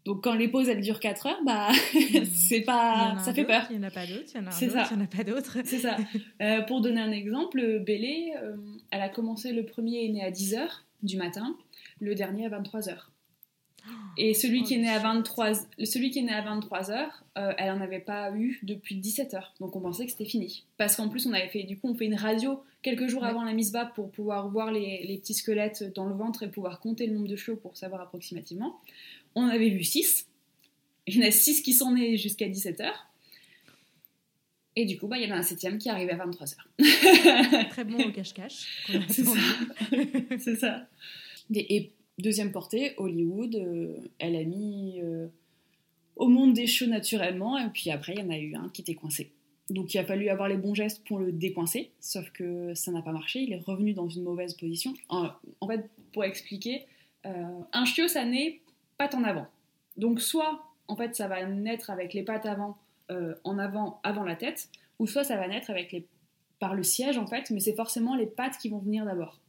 Donc quand les pauses elles durent 4 heures, bah c'est pas, ça fait peur. Il n'y en a pas d'autres, il y en a il n'y en a pas d'autres. C'est ça. Euh, pour donner un exemple, Bélé, euh, elle a commencé le premier est né à 10 heures du matin, le dernier à 23 heures. Et celui oh, qui est né à 23, celui qui est né à 23 heures, euh, elle en avait pas eu depuis 17 heures. Donc on pensait que c'était fini. Parce qu'en plus on avait fait, du coup, on fait une radio quelques jours avant la mise bas pour pouvoir voir les, les, petits squelettes dans le ventre et pouvoir compter le nombre de chiots pour savoir approximativement on avait vu 6. Il y en a 6 qui sont nés jusqu'à 17h. Et du coup, bah, il y en a un septième qui arrive à 23h. Très bon au cache-cache. C'est ça. Et, deuxième portée, Hollywood, euh, elle a mis euh, au monde des shows naturellement. Et puis après, il y en a eu un qui était coincé. Donc il a fallu avoir les bons gestes pour le décoincer, sauf que ça n'a pas marché, il est revenu dans une mauvaise position. En, fait, pour expliquer, euh, un chiot, ça naît pattes en avant. Donc soit en fait ça va naître avec les pattes avant, en avant, avant la tête, ou soit ça va naître avec les, par le siège en fait, mais c'est forcément les pattes qui vont venir d'abord.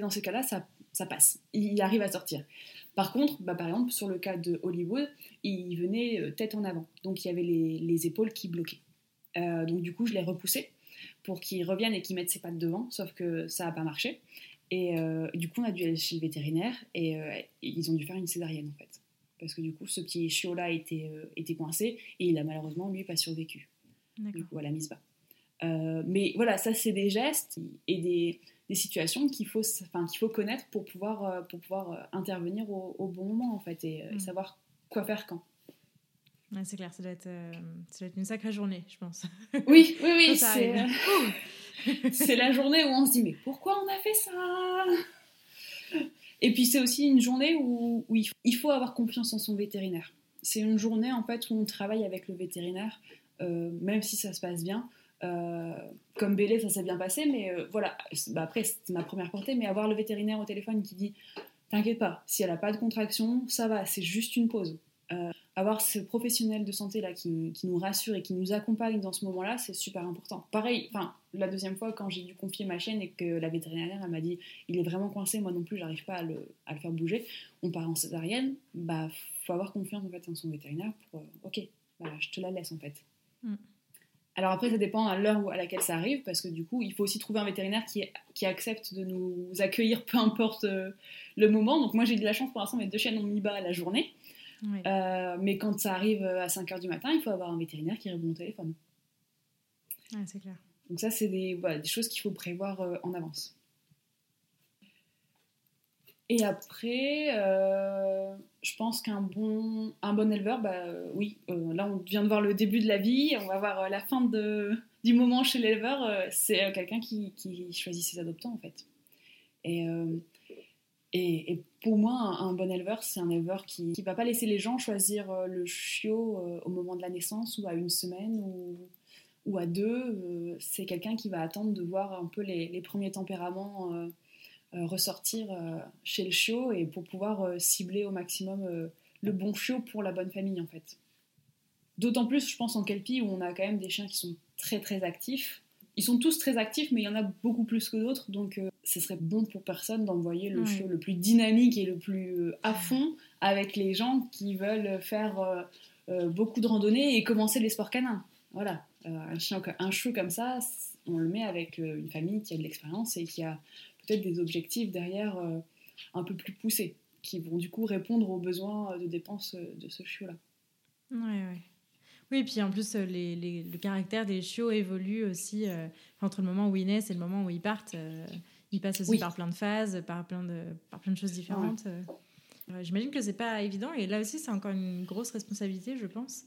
Dans ces cas-là, ça, ça passe, il arrive à sortir. Par contre, bah, par exemple, sur le cas de Hollywood, il venait euh, tête en avant, donc il y avait les, épaules qui bloquaient. Euh, donc du coup, je l'ai repoussé pour qu'il revienne et qu'il mette ses pattes devant, sauf que ça n'a pas marché. Et euh, du coup, on a dû aller chez le vétérinaire euh, et, ils ont dû faire une césarienne en fait. Parce que du coup, ce petit chiot-là était, était coincé et il a malheureusement, lui, pas survécu. Du coup, à la mise bas. Mais voilà, ça, c'est des gestes et des, des situations qu'il faut, qu'il faut connaître pour pouvoir, pour pouvoir intervenir au, bon moment en fait et, mm. savoir quoi faire quand. c'est clair, ça doit, être, ça doit être une sacrée journée, je pense. Oui, oui, oui. c'est c'est la journée où on se dit mais pourquoi on a fait ça? Et puis c'est aussi une journée où, il faut avoir confiance en son vétérinaire. C'est une journée en fait où on travaille avec le vétérinaire, euh, même si ça se passe bien. Euh, comme Bélé, ça s'est bien passé, mais euh, voilà. Bah, après, c'est ma première portée, mais avoir le vétérinaire au téléphone qui dit T'inquiète pas, si elle n'a pas de contraction, ça va, c'est juste une pause avoir ce professionnel de santé là qui, nous rassure et qui nous accompagne dans ce moment-là, c'est super important. Pareil, enfin, la deuxième fois quand j'ai dû confier ma chaîne et que la vétérinaire elle m'a dit il est vraiment coincé, moi non plus, j'arrive pas à le, faire bouger, on part en césarienne, bah faut avoir confiance en fait en son vétérinaire pour euh, ok, bah, je te la laisse en fait. Mm. Alors après, ça dépend à l'heure à laquelle ça arrive, parce que du coup, il faut aussi trouver un vétérinaire qui, qui accepte de nous accueillir, peu importe euh, le moment. Donc moi, j'ai de la chance pour l'instant, mes deux chiennes ont mis bas à la journée. Euh, mais quand ça arrive à 5h du matin, il faut avoir un vétérinaire qui répond au téléphone. c'est clair. Donc ça, c'est des, des, choses qu'il faut prévoir euh, en avance. Et après, euh, je pense qu'un bon, un bon éleveur, bah, oui, là on vient de voir le début de la vie, on va voir la fin de, du moment chez l'éleveur, c'est quelqu'un qui, choisit ses adoptants en fait. Et et, pour moi, un, bon éleveur, c'est un éleveur qui ne va pas laisser les gens choisir euh, le chiot euh, au moment de la naissance ou à une semaine ou, ou à deux. Euh, c'est quelqu'un qui va attendre de voir un peu les, premiers tempéraments ressortir chez le chiot et pour pouvoir cibler au maximum le bon chiot pour la bonne famille en fait. D'autant plus, je pense, en Kelpie où on a quand même des chiens qui sont très très actifs ils sont tous très actifs, mais il y en a beaucoup plus que d'autres, donc euh, ce serait bon pour personne d'envoyer le show le plus dynamique et le plus euh, à fond avec les gens qui veulent faire beaucoup de randonnées et commencer les sports canins. Voilà, un, chien, un chou comme ça, on le met avec une famille qui a de l'expérience et qui a peut-être des objectifs derrière un peu plus poussés, qui vont du coup répondre aux besoins de dépenses de ce chiot-là. Ouais, ouais. Oui, et puis en plus, les, les, le caractère des chiots évolue aussi entre le moment où ils naissent et le moment où ils partent. ils passent aussi par plein de phases, par plein de, par plein de choses différentes. J'imagine que c'est pas évident et là aussi c'est encore une grosse responsabilité, je pense,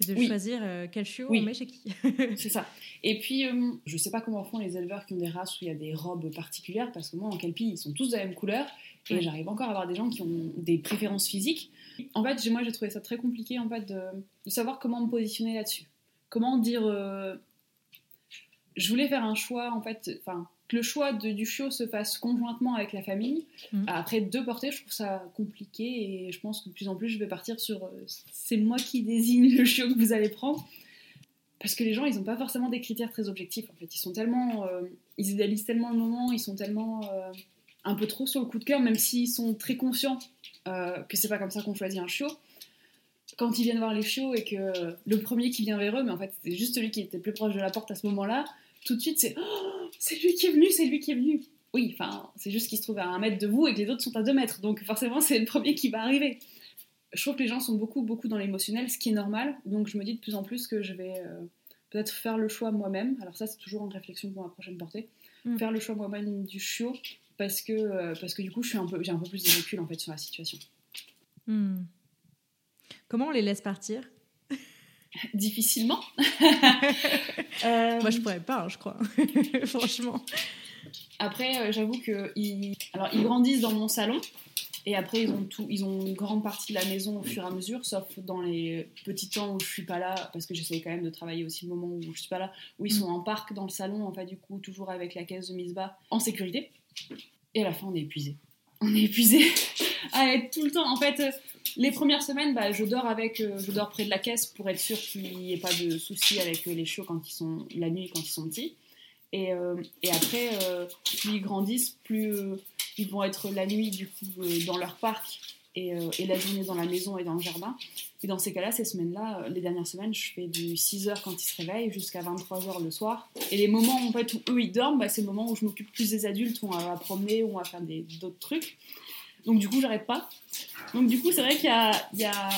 que de choisir euh, quel chiot on met chez qui. c'est ça. Et puis euh, je sais pas comment font les éleveurs qui ont des races où il y a des robes particulières parce que moi en Kelpie ils sont tous de la même couleur et j'arrive encore à avoir des gens qui ont des préférences physiques. En fait, moi j'ai trouvé ça très compliqué en fait de, savoir comment me positionner là-dessus. Comment dire. Euh, je voulais faire un choix en fait. Enfin que le choix de, du chiot se fasse conjointement avec la famille. Mm. Après deux portées, je trouve ça compliqué et je pense que de plus en plus, je vais partir sur euh, c'est moi qui désigne le chiot que vous allez prendre. Parce que les gens, ils n'ont pas forcément des critères très objectifs. En fait, ils sont tellement, euh, ils idéalisent tellement le moment, ils sont tellement euh, un peu trop sur le coup de cœur, même s'ils sont très conscients que c'est pas comme ça qu'on choisit un chiot. Quand ils viennent voir les chiots et que le premier qui vient vers eux, mais en fait, c'est juste celui qui était plus proche de la porte à ce moment-là, tout de suite, c'est oh, c'est lui qui est venu, c'est lui qui est venu. Oui, enfin, c'est juste qu'il se trouve à un mètre de vous et que les autres sont à deux mètres. Donc forcément, c'est le premier qui va arriver. Je trouve que les gens sont beaucoup, beaucoup dans l'émotionnel, ce qui est normal. Donc je me dis de plus en plus que je vais euh, peut-être faire le choix moi-même. Alors ça, c'est toujours une réflexion pour ma prochaine portée. Mm. Faire le choix moi-même du chiot parce que, euh, parce que du coup, j'ai un, peu, un peu plus de recul en fait sur la situation. Mm. Comment on les laisse partir? Difficilement. euh... Moi, je pourrais pas, hein, je crois. Franchement. Après, euh, j'avoue que ils... Alors, ils grandissent dans mon salon. Et après, ils ont, tout, ils ont une grande partie de la maison au fur et à mesure, sauf dans les petits temps où je suis pas là, parce que j'essaie quand même de travailler aussi le moment où je suis pas là, où ils mm. sont en parc dans le salon, en fait, du coup, toujours avec la caisse de mise bas, en sécurité. Et à la fin, on est épuisé. On est épuisé à être tout le temps. En fait, les premières semaines, bah, je dors avec, euh, je dors près de la caisse pour être sûr qu'il n'y ait pas de soucis avec euh, les chiots quand ils sont la nuit quand ils sont petits. Et, euh, et après, plus ils grandissent, plus ils vont être la nuit du coup dans leur parc et, et, la journée dans la maison et dans le jardin. Et dans ces cas-là, ces semaines-là, les dernières semaines, je fais du 6h quand ils se réveillent jusqu'à 23h le soir. Et les moments en fait, où eux ils dorment, bah, c'est le moment où je m'occupe plus des adultes, où on va promener, où on va faire d'autres trucs. Donc du coup, j'arrête pas. Donc du coup, c'est vrai qu'il y a, il y, a,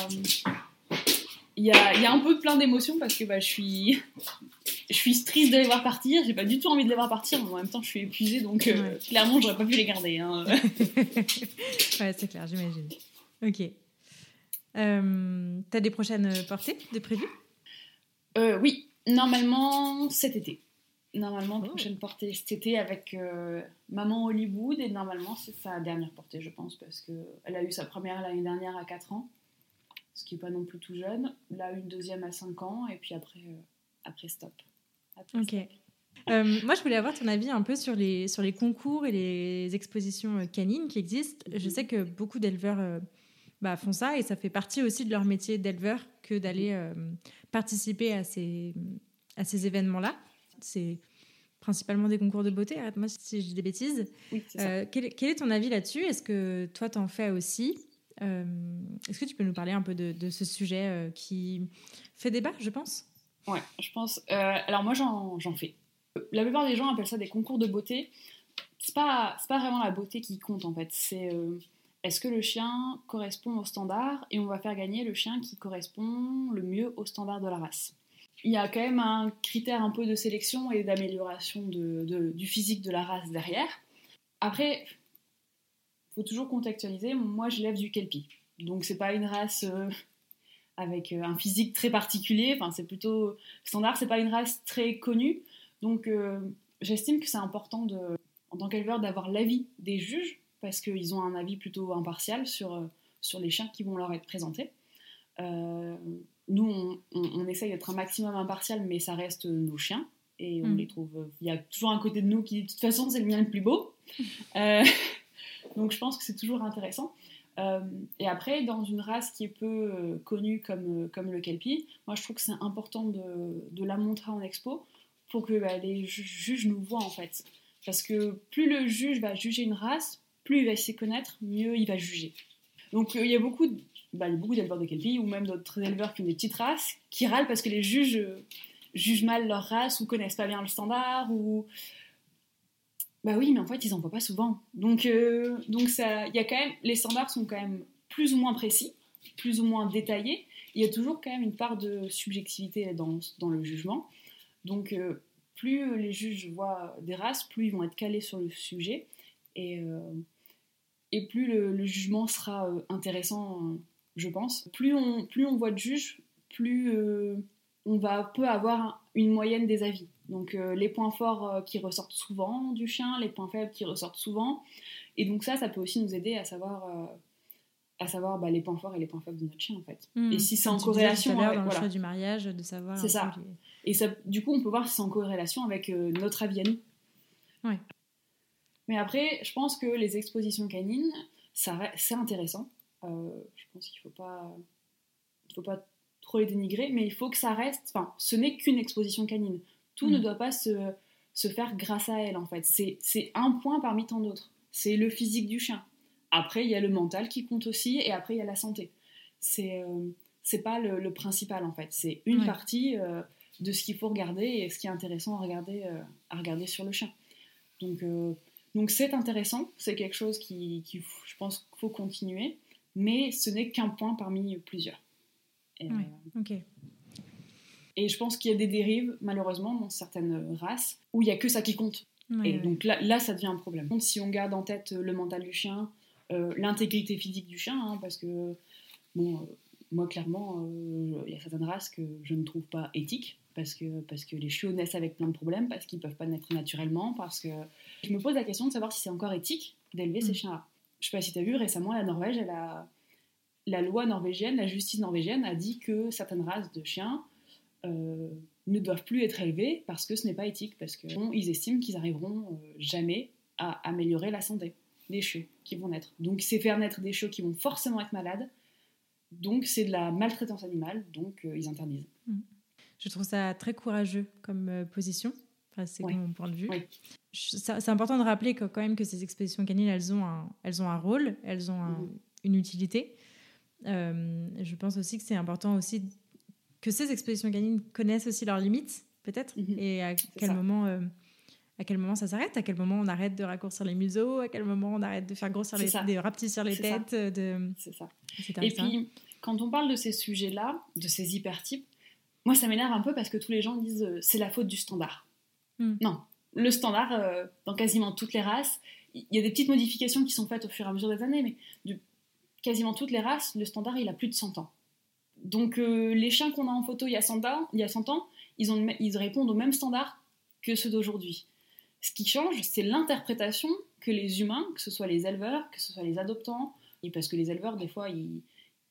il y, a, il y a un peu plein d'émotions parce que bah, je suis je suis triste de les voir partir, j'ai pas du tout envie de les voir partir, mais en même temps je suis épuisée donc euh, clairement j'aurais pas pu les garder. Hein. ouais, c'est clair, j'imagine. Ok. Euh, T'as des prochaines portées de prévues? Euh, Oui, normalement cet été normalement oh. prochaine portée cet été avec euh, Maman Hollywood et normalement c'est sa dernière portée je pense parce qu'elle a eu sa première l'année dernière à 4 ans ce qui n'est pas non plus tout jeune là une deuxième à 5 ans et puis après, euh, après stop ok euh, moi, je voulais avoir ton avis un peu sur les, sur les concours et les expositions canines qui existent. Je mhm. sais que beaucoup d'éleveurs bah, font ça et ça fait partie aussi de leur métier d'éleveur que d'aller participer à ces, à ces événements-là c'est principalement des concours de beauté. Arrête-moi si je dis des bêtises. Euh, quel, est ton avis là-dessus? Est-ce que toi, t'en fais aussi? Euh, Est-ce que tu peux nous parler un peu de, ce sujet euh, qui fait débat, je pense? Ouais, je pense. alors moi, j'en fais. La plupart des gens appellent ça des concours de beauté. C'est pas, pas vraiment la beauté qui compte en fait. C'est est-ce que le chien correspond au standard et on va faire gagner le chien qui correspond le mieux au standard de la race? Il y a quand même un critère un peu de sélection et d'amélioration du physique de la race derrière. Après, faut toujours contextualiser. Moi, je lève du kelpie. Donc, c'est pas une race euh, avec euh, un physique très particulier. Enfin, c'est plutôt standard. C'est pas une race très connue. Donc, euh, j'estime que c'est important, de, en tant qu'éleveur, d'avoir l'avis des juges parce qu'ils ont un avis plutôt impartial sur, sur les chiens qui vont leur être présentés nous, on, essaye d'être un maximum impartial, mais ça reste nos chiens. Et on mm. les trouve. Il y a toujours un côté de nous qui, de toute façon, c'est le mien le plus beau. Euh, donc, je pense que c'est toujours intéressant. Euh, et après, dans une race qui est peu euh, connue comme, comme le Kelpie, moi, je trouve que c'est important de, de, la montrer en expo pour que bah, les juges nous voient, en fait. Parce que plus le juge va juger une race, plus il va s'y connaître, mieux il va juger. Donc, il y a beaucoup de bah, beaucoup d'éleveurs de Kelpie ou même d'autres éleveurs qui ont des petites races qui râlent parce que les juges euh, jugent mal leur race ou connaissent pas bien le standard ou bah oui mais en fait ils en voient pas souvent. Donc euh, donc ça il y a quand même les standards sont quand même plus ou moins précis plus ou moins détaillés. Il y a toujours quand même une part de subjectivité dans, dans le jugement. Donc euh, plus les juges voient des races plus ils vont être calés sur le sujet et et plus le, jugement sera intéressant je pense. Plus on, plus on voit de juges, plus euh, on va peut avoir une moyenne des avis. Donc euh, les points forts euh, qui ressortent souvent du chien, les points faibles qui ressortent souvent. Et donc ça, ça peut aussi nous aider à savoir, à savoir bah, les points forts et les points faibles de notre chien en fait. Hmm. Et si c'est en corrélation avec dans le choix du mariage, de savoir. C'est ça. Et ça, du coup, on peut voir si c'est en corrélation avec notre avis à nous. Ouais. Mais après, je pense que les expositions canines, c'est intéressant. Euh, je pense qu'il ne faut pas, il faut pas trop les dénigrer, mais il faut que ça reste. Enfin, ce n'est qu'une exposition canine. Tout ne mm. doit pas se, se, faire grâce à elle, en fait. C'est un point parmi tant d'autres. C'est le physique du chien. Après, il y a le mental qui compte aussi, et après, il y a la santé. C'est euh, pas le, principal, en fait. C'est une partie euh, de ce qu'il faut regarder et ce qui est intéressant à regarder, à regarder sur le chien. Donc, donc c'est intéressant. C'est quelque chose qui, qui je pense qu'il faut continuer mais ce n'est qu'un point parmi plusieurs. Et, euh, et je pense qu'il y a des dérives, malheureusement, dans certaines races, où il n'y a que ça qui compte. et donc là, là, ça devient un problème. Si on garde en tête le mental du chien, euh, l'intégrité physique du chien, hein, parce que, bon, euh, moi, clairement, il y a certaines races que je ne trouve pas éthiques, parce que, parce que les chiots naissent avec plein de problèmes, parce qu'ils ne peuvent pas naître naturellement, parce que... Je me pose la question de savoir si c'est encore éthique d'élever ces mm. chiens-là je sais pas si tu as vu récemment, la Norvège, elle a, la loi norvégienne, la justice norvégienne a dit que certaines races de chiens euh, ne doivent plus être élevées parce que ce n'est pas éthique, parce qu'ils estiment qu'ils arriveront euh, jamais à améliorer la santé des chiots qui vont naître. Donc c'est faire naître des chiots qui vont forcément être malades, donc c'est de la maltraitance animale, donc euh, ils interdisent. Mmh. Je trouve ça très courageux comme position c'est mon point de vue. C'est important de rappeler que, quand même que ces expositions canines, elles ont un, elles ont un rôle, elles ont mhm. une utilité. Euh, je pense aussi que c'est important aussi que ces expositions canines connaissent aussi leurs limites, peut-être, mhm. et à quel moment. Euh, à quel moment ça s'arrête? À quel moment on arrête de raccourcir les museaux? À quel moment on arrête de faire grossir les, de rapetissir les têtes de... C'est ça. Et puis, quand on parle de ces sujets-là, de ces hypertypes, moi ça m'énerve un peu parce que tous les gens disent euh, c'est la faute du standard. Hmm. Non, le standard, euh, dans quasiment toutes les races, il y a des petites modifications qui sont faites au fur et à mesure des années, mais de quasiment toutes les races, le standard, il a plus de 100 ans. Donc euh, les chiens qu'on a en photo il y a 100 ans, il y a 100 ans ils, ont, ils répondent au même standard que ceux d'aujourd'hui. Ce qui change, c'est l'interprétation que les humains, que ce soit les éleveurs, que ce soit les adoptants, et parce que les éleveurs, des fois, ils,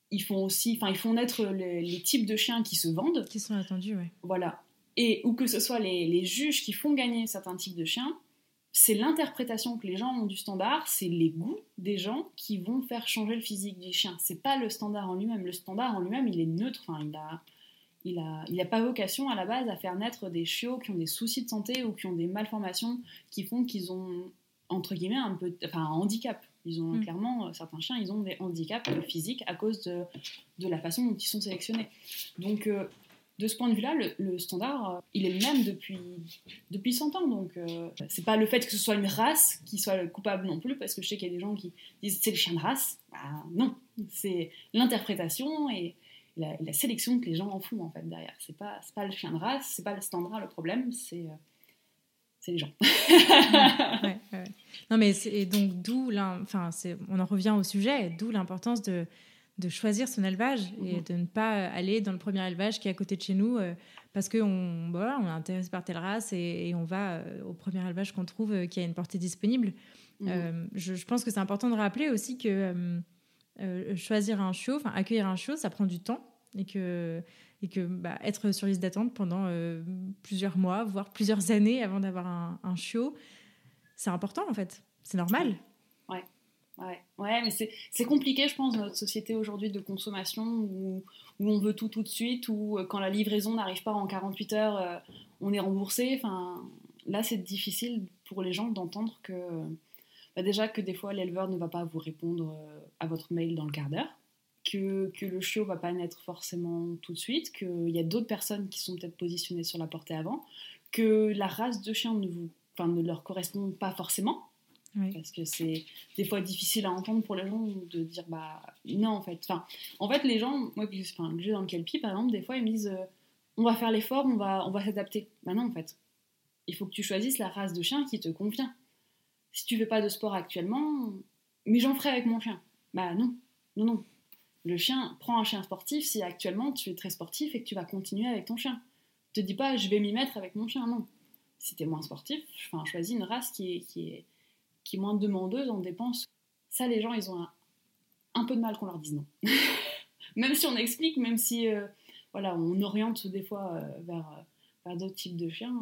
ils font aussi, enfin, ils font naître les, les, types de chiens qui se vendent. Qui sont attendus, oui. Voilà et ou que ce soit les, juges qui font gagner certains types de chiens, c'est l'interprétation que les gens ont du standard, c'est les goûts des gens qui vont faire changer le physique du chien. C'est pas le standard en lui-même. Le standard en lui-même, il est neutre. Enfin, il a, il a, il a pas vocation à la base à faire naître des chiots qui ont des soucis de santé ou qui ont des malformations qui font qu'ils ont entre guillemets un peu, enfin, un handicap. Ils ont mm. clairement euh, certains chiens, ils ont des handicaps physiques à cause de, de la façon dont ils sont sélectionnés. Donc euh, de ce point de vue-là, le, standard, euh, il est le même depuis, depuis 100 ans. Donc, euh, c'est pas le fait que ce soit une race qui soit coupable non plus, parce que je sais qu'il y a des gens qui disent c'est le chien de race. Bah, non, c'est l'interprétation et la, sélection que les gens en font en fait derrière. C'est pas, pas le chien de race, c'est pas le standard le problème, c'est euh, c'est les gens. Non, mais et donc d'où, enfin, on en revient au sujet, d'où l'importance de de choisir son élevage et mhm. de ne pas aller dans le premier élevage qui est à côté de chez nous euh, parce qu'on voilà, on est intéressé par telle race et, on va euh, au premier élevage qu'on trouve euh, qui a une portée disponible. Mhm. Je, pense que c'est important de rappeler aussi que choisir un chiot, enfin accueillir un chiot, ça prend du temps et que, et que bah, être sur liste d'attente pendant plusieurs mois, voire plusieurs années avant d'avoir un, un chiot, c'est important en fait. C'est normal. Ouais, mais c'est compliqué, je pense, dans notre société aujourd'hui de consommation où, où, on veut tout tout de suite, où euh, quand la livraison n'arrive pas en 48 heures, euh, on est remboursé. Enfin, là, c'est difficile pour les gens d'entendre que, bah, déjà, que des fois, l'éleveur ne va pas vous répondre euh, à votre mail dans le quart d'heure. que, que le chiot va pas naître forcément tout de suite, qu'il y a d'autres personnes qui sont peut-être positionnées sur la portée avant, que la race de chien ne, vous, ne leur correspond pas forcément. Parce que c'est des fois difficile à entendre pour les gens de dire bah non en fait. Enfin, en fait les gens, moi que j'ai dans le Kelpie par exemple, des fois ils me disent euh, on va faire l'effort, on va, on va s'adapter. Bah non en fait. Il faut que tu choisisses la race de chien qui te convient. Si tu fais pas de sport actuellement, mais j'en ferai avec mon chien. Bah non, non, non. Le chien, prend un chien sportif si actuellement tu es très sportif et que tu vas continuer avec ton chien. Te dis pas je vais m'y mettre avec mon chien, non. Si tu es moins sportif, enfin, choisis une race qui est, qui est, qui est moins demandeuse en dépenses. Ça, les gens, ils ont un, peu de mal qu'on leur dise non. même si on explique, même si euh, voilà, on oriente des fois euh, vers, euh, vers d'autres types de chiens,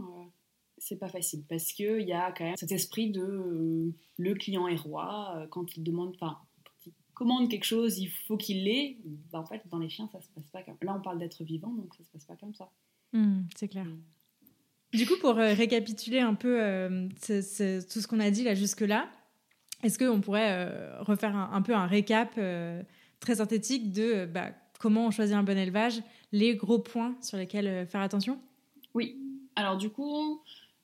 c'est pas facile parce qu'il y a quand même cet esprit de le client est roi quand il demande, enfin, commande quelque chose, il faut qu'il l'ait. Bah, en fait, dans les chiens, ça se passe pas comme Là, on parle d'être vivant, donc ça se passe pas comme ça. Hmm, c'est clair. Du coup, pour euh, récapituler un peu euh, tout ce qu'on a dit là jusque-là, est-ce qu'on pourrait euh, refaire un, peu un récap très synthétique de bah, comment on choisit un bon élevage, les gros points sur lesquels faire attention? Oui. Alors du coup,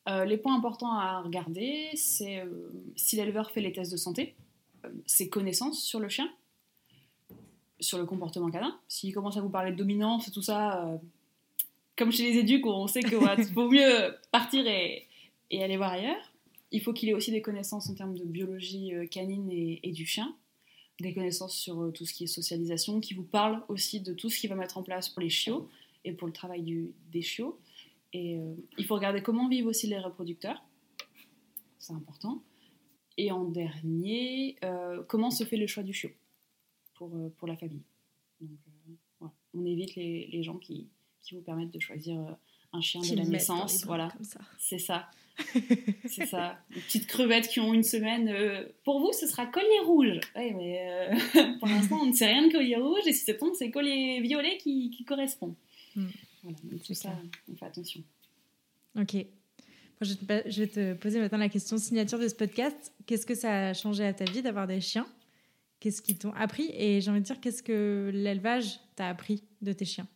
les points importants à regarder, c'est si l'éleveur fait les tests de santé, ses connaissances sur le chien, sur le comportement canin. S'il commence à vous parler de dominance et tout ça, comme chez les éduques, on sait qu'il vaut mieux partir et, aller voir ailleurs. Il faut qu'il ait aussi des connaissances en termes de biologie euh, canine et, du chien, des connaissances sur euh, tout ce qui est socialisation, qui vous parle aussi de tout ce qu'il va mettre en place pour les chiots et pour le travail du, des chiots. Et il faut regarder comment vivent aussi les reproducteurs, c'est important. Et en dernier, euh, comment se fait le choix du chiot pour, euh, la famille. Donc, euh, On évite les gens qui, qui, vous permettent de choisir un chien de la naissance. Voilà, c'est ça. c'est ça. Les petites crevettes qui ont une semaine. pour vous, ce sera collier rouge. Oui, mais pour l'instant, on ne sait rien de collier rouge. Et si c'est tombe, c'est collier violet qui, qui correspond. Hmm. Voilà, donc tout ça, on fait attention. Ok. Je vais te poser maintenant la question signature de ce podcast. Qu'est-ce que ça a changé à ta vie d'avoir des chiens? Qu'est-ce qu'ils t'ont appris? Et j'ai envie de dire, qu'est-ce que l'élevage t'a appris de tes chiens?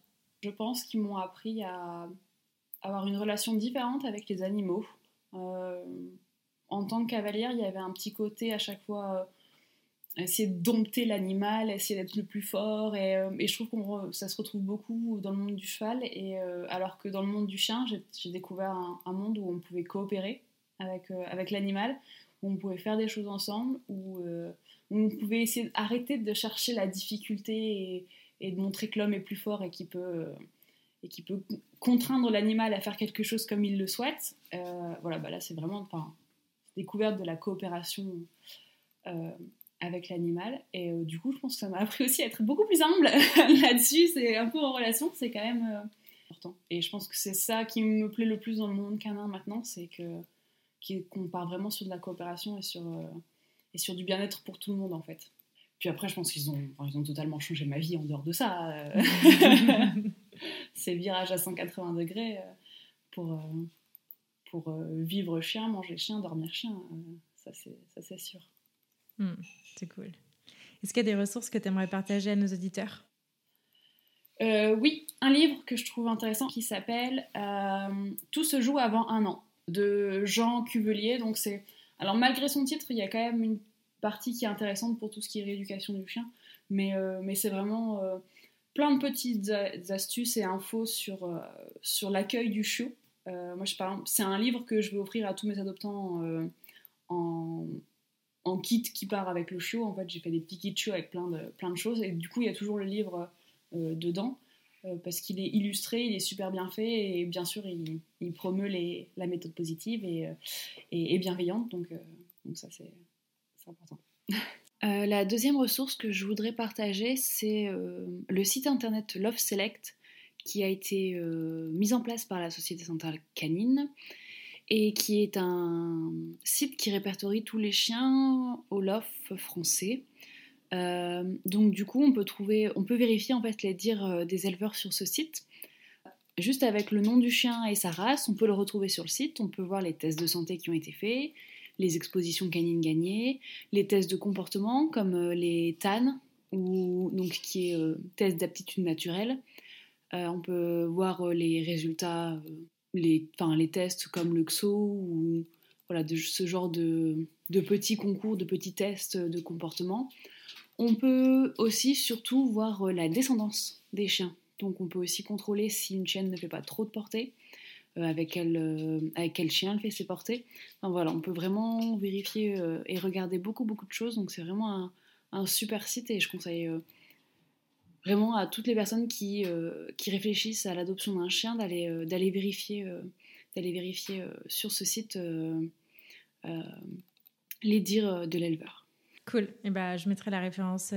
Je pense qu'ils m'ont appris à avoir une relation différente avec les animaux. Euh, en tant que cavalière, il y avait un petit côté à chaque fois euh, essayer de dompter l'animal, essayer d'être le plus fort. Et, euh, je trouve que ça se retrouve beaucoup dans le monde du cheval. Et, euh, alors que dans le monde du chien, j'ai découvert un, monde où on pouvait coopérer avec, avec l'animal, où on pouvait faire des choses ensemble, où, on pouvait essayer d'arrêter de chercher la difficulté de montrer que l'homme est plus fort et qui peut, et qui peut contraindre l'animal à faire quelque chose comme il le souhaite. voilà, bah là c'est vraiment enfin, découverte de la coopération avec l'animal. Et euh, du coup, je pense que ça m'a appris aussi à être beaucoup plus humble là-dessus. C'est un peu en relation, c'est quand même euh, important. Et je pense que c'est ça qui me plaît le plus dans le monde canin maintenant, c'est que qu'on part vraiment sur de la coopération et sur, euh, et sur du bien-être pour tout le monde en fait. Puis après, je pense qu'ils ont, ils ont totalement changé ma vie en dehors de ça. c'est le virage à 180 degrés pour, pour vivre chien, manger chien, dormir chien. ça, c'est sûr. Hmm, c'est cool. Est-ce qu'il y a des ressources que tu aimerais partager à nos auditeurs? Euh, Oui, un livre que je trouve intéressant qui s'appelle euh, Tout se joue avant un an de Jean Cuvelier. Donc c'est alors malgré son titre, il y a quand même une partie qui est intéressante pour tout ce qui est rééducation du chien, mais, euh, mais c'est vraiment plein de petites astuces et infos sur, sur l'accueil du chiot. moi, c'est un livre que je vais offrir à tous mes adoptants en, kit qui part avec le chiot. En fait, j'ai fait des petits kits chiots avec plein de, plein de choses. Et du coup, il y a toujours le livre euh, dedans. Euh, parce qu'il est illustré, il est super bien fait et bien sûr il, promeut la méthode positive et, euh, bienveillante, donc ça c'est important. la deuxième ressource que je voudrais partager, c'est le site internet Love Select qui a été mis en place par la Société Centrale Canine et qui est un site qui répertorie tous les chiens Olof français. Euh, donc du coup, on peut trouver, on peut vérifier en fait les dires euh, des éleveurs sur ce site. Juste avec le nom du chien et sa race, on peut le retrouver sur le site. On peut voir les tests de santé qui ont été faits, les expositions canines gagnées, les tests de comportement comme euh, les TAN, ou, donc, qui est test d'aptitude naturelle. on peut voir les résultats, les, enfin, les tests comme le XO ou voilà, de ce genre de, de petits concours, de petits tests de comportement. On peut aussi surtout voir la descendance des chiens. Donc on peut aussi contrôler si une chienne ne fait pas trop de portée, euh, avec, quel, euh, avec quel chien elle fait ses portées. Enfin, voilà, on peut vraiment vérifier euh, et regarder beaucoup beaucoup de choses. Donc c'est vraiment un, super site et je conseille vraiment à toutes les personnes qui, réfléchissent à l'adoption d'un chien d'aller vérifier, d'aller vérifier sur ce site les dires de l'éleveur. Cool. Eh ben, je mettrai la référence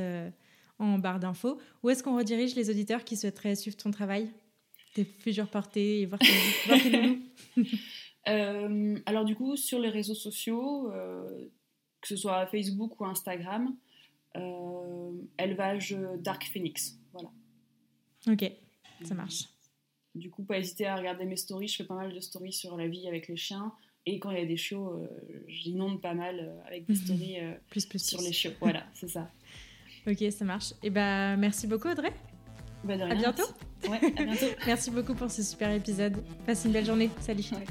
en barre d'infos. Où est-ce qu'on redirige les auditeurs qui souhaiteraient suivre ton travail, tes futures portées et voir tes, euh, Alors du coup, sur les réseaux sociaux, euh, que ce soit Facebook ou Instagram, euh, élevage Dark Phoenix. Voilà. Ok, ça marche. Du coup, pas hésiter à regarder mes stories. Je fais pas mal de stories sur la vie avec les chiens. Et quand il y a des chiots, j'inonde pas mal avec des stories plus, plus, sur les chiots. Voilà, c'est ça. Ok, ça marche. Et eh bah, merci beaucoup, Audrey. Bah de rien, à bientôt. Ouais, à bientôt. merci beaucoup pour ce super épisode. Passe une belle journée. Salut. Ouais,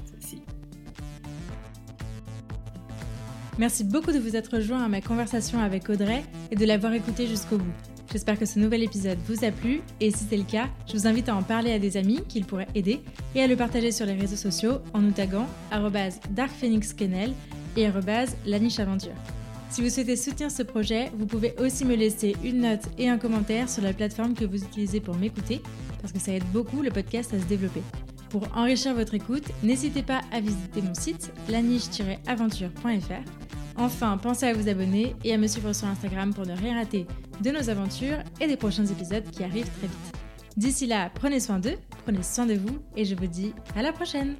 Merci beaucoup de vous être rejoint à ma conversation avec Audrey et de l'avoir écouté jusqu'au bout. J'espère que ce nouvel épisode vous a plu et si c'est le cas, je vous invite à en parler à des amis qui pourraient aider et à le partager sur les réseaux sociaux en nous taguant darkphoenixkennel et @lanicheaventure. Si vous souhaitez soutenir ce projet, vous pouvez aussi me laisser une note et un commentaire sur la plateforme que vous utilisez pour m'écouter, parce que ça aide beaucoup le podcast à se développer. Pour enrichir votre écoute, n'hésitez pas à visiter mon site laniche-aventure.fr. Enfin, pensez à vous abonner et à me suivre sur Instagram pour ne rien rater de nos aventures et des prochains épisodes qui arrivent très vite. D'ici là, prenez soin d'eux, prenez soin de vous et je vous dis à la prochaine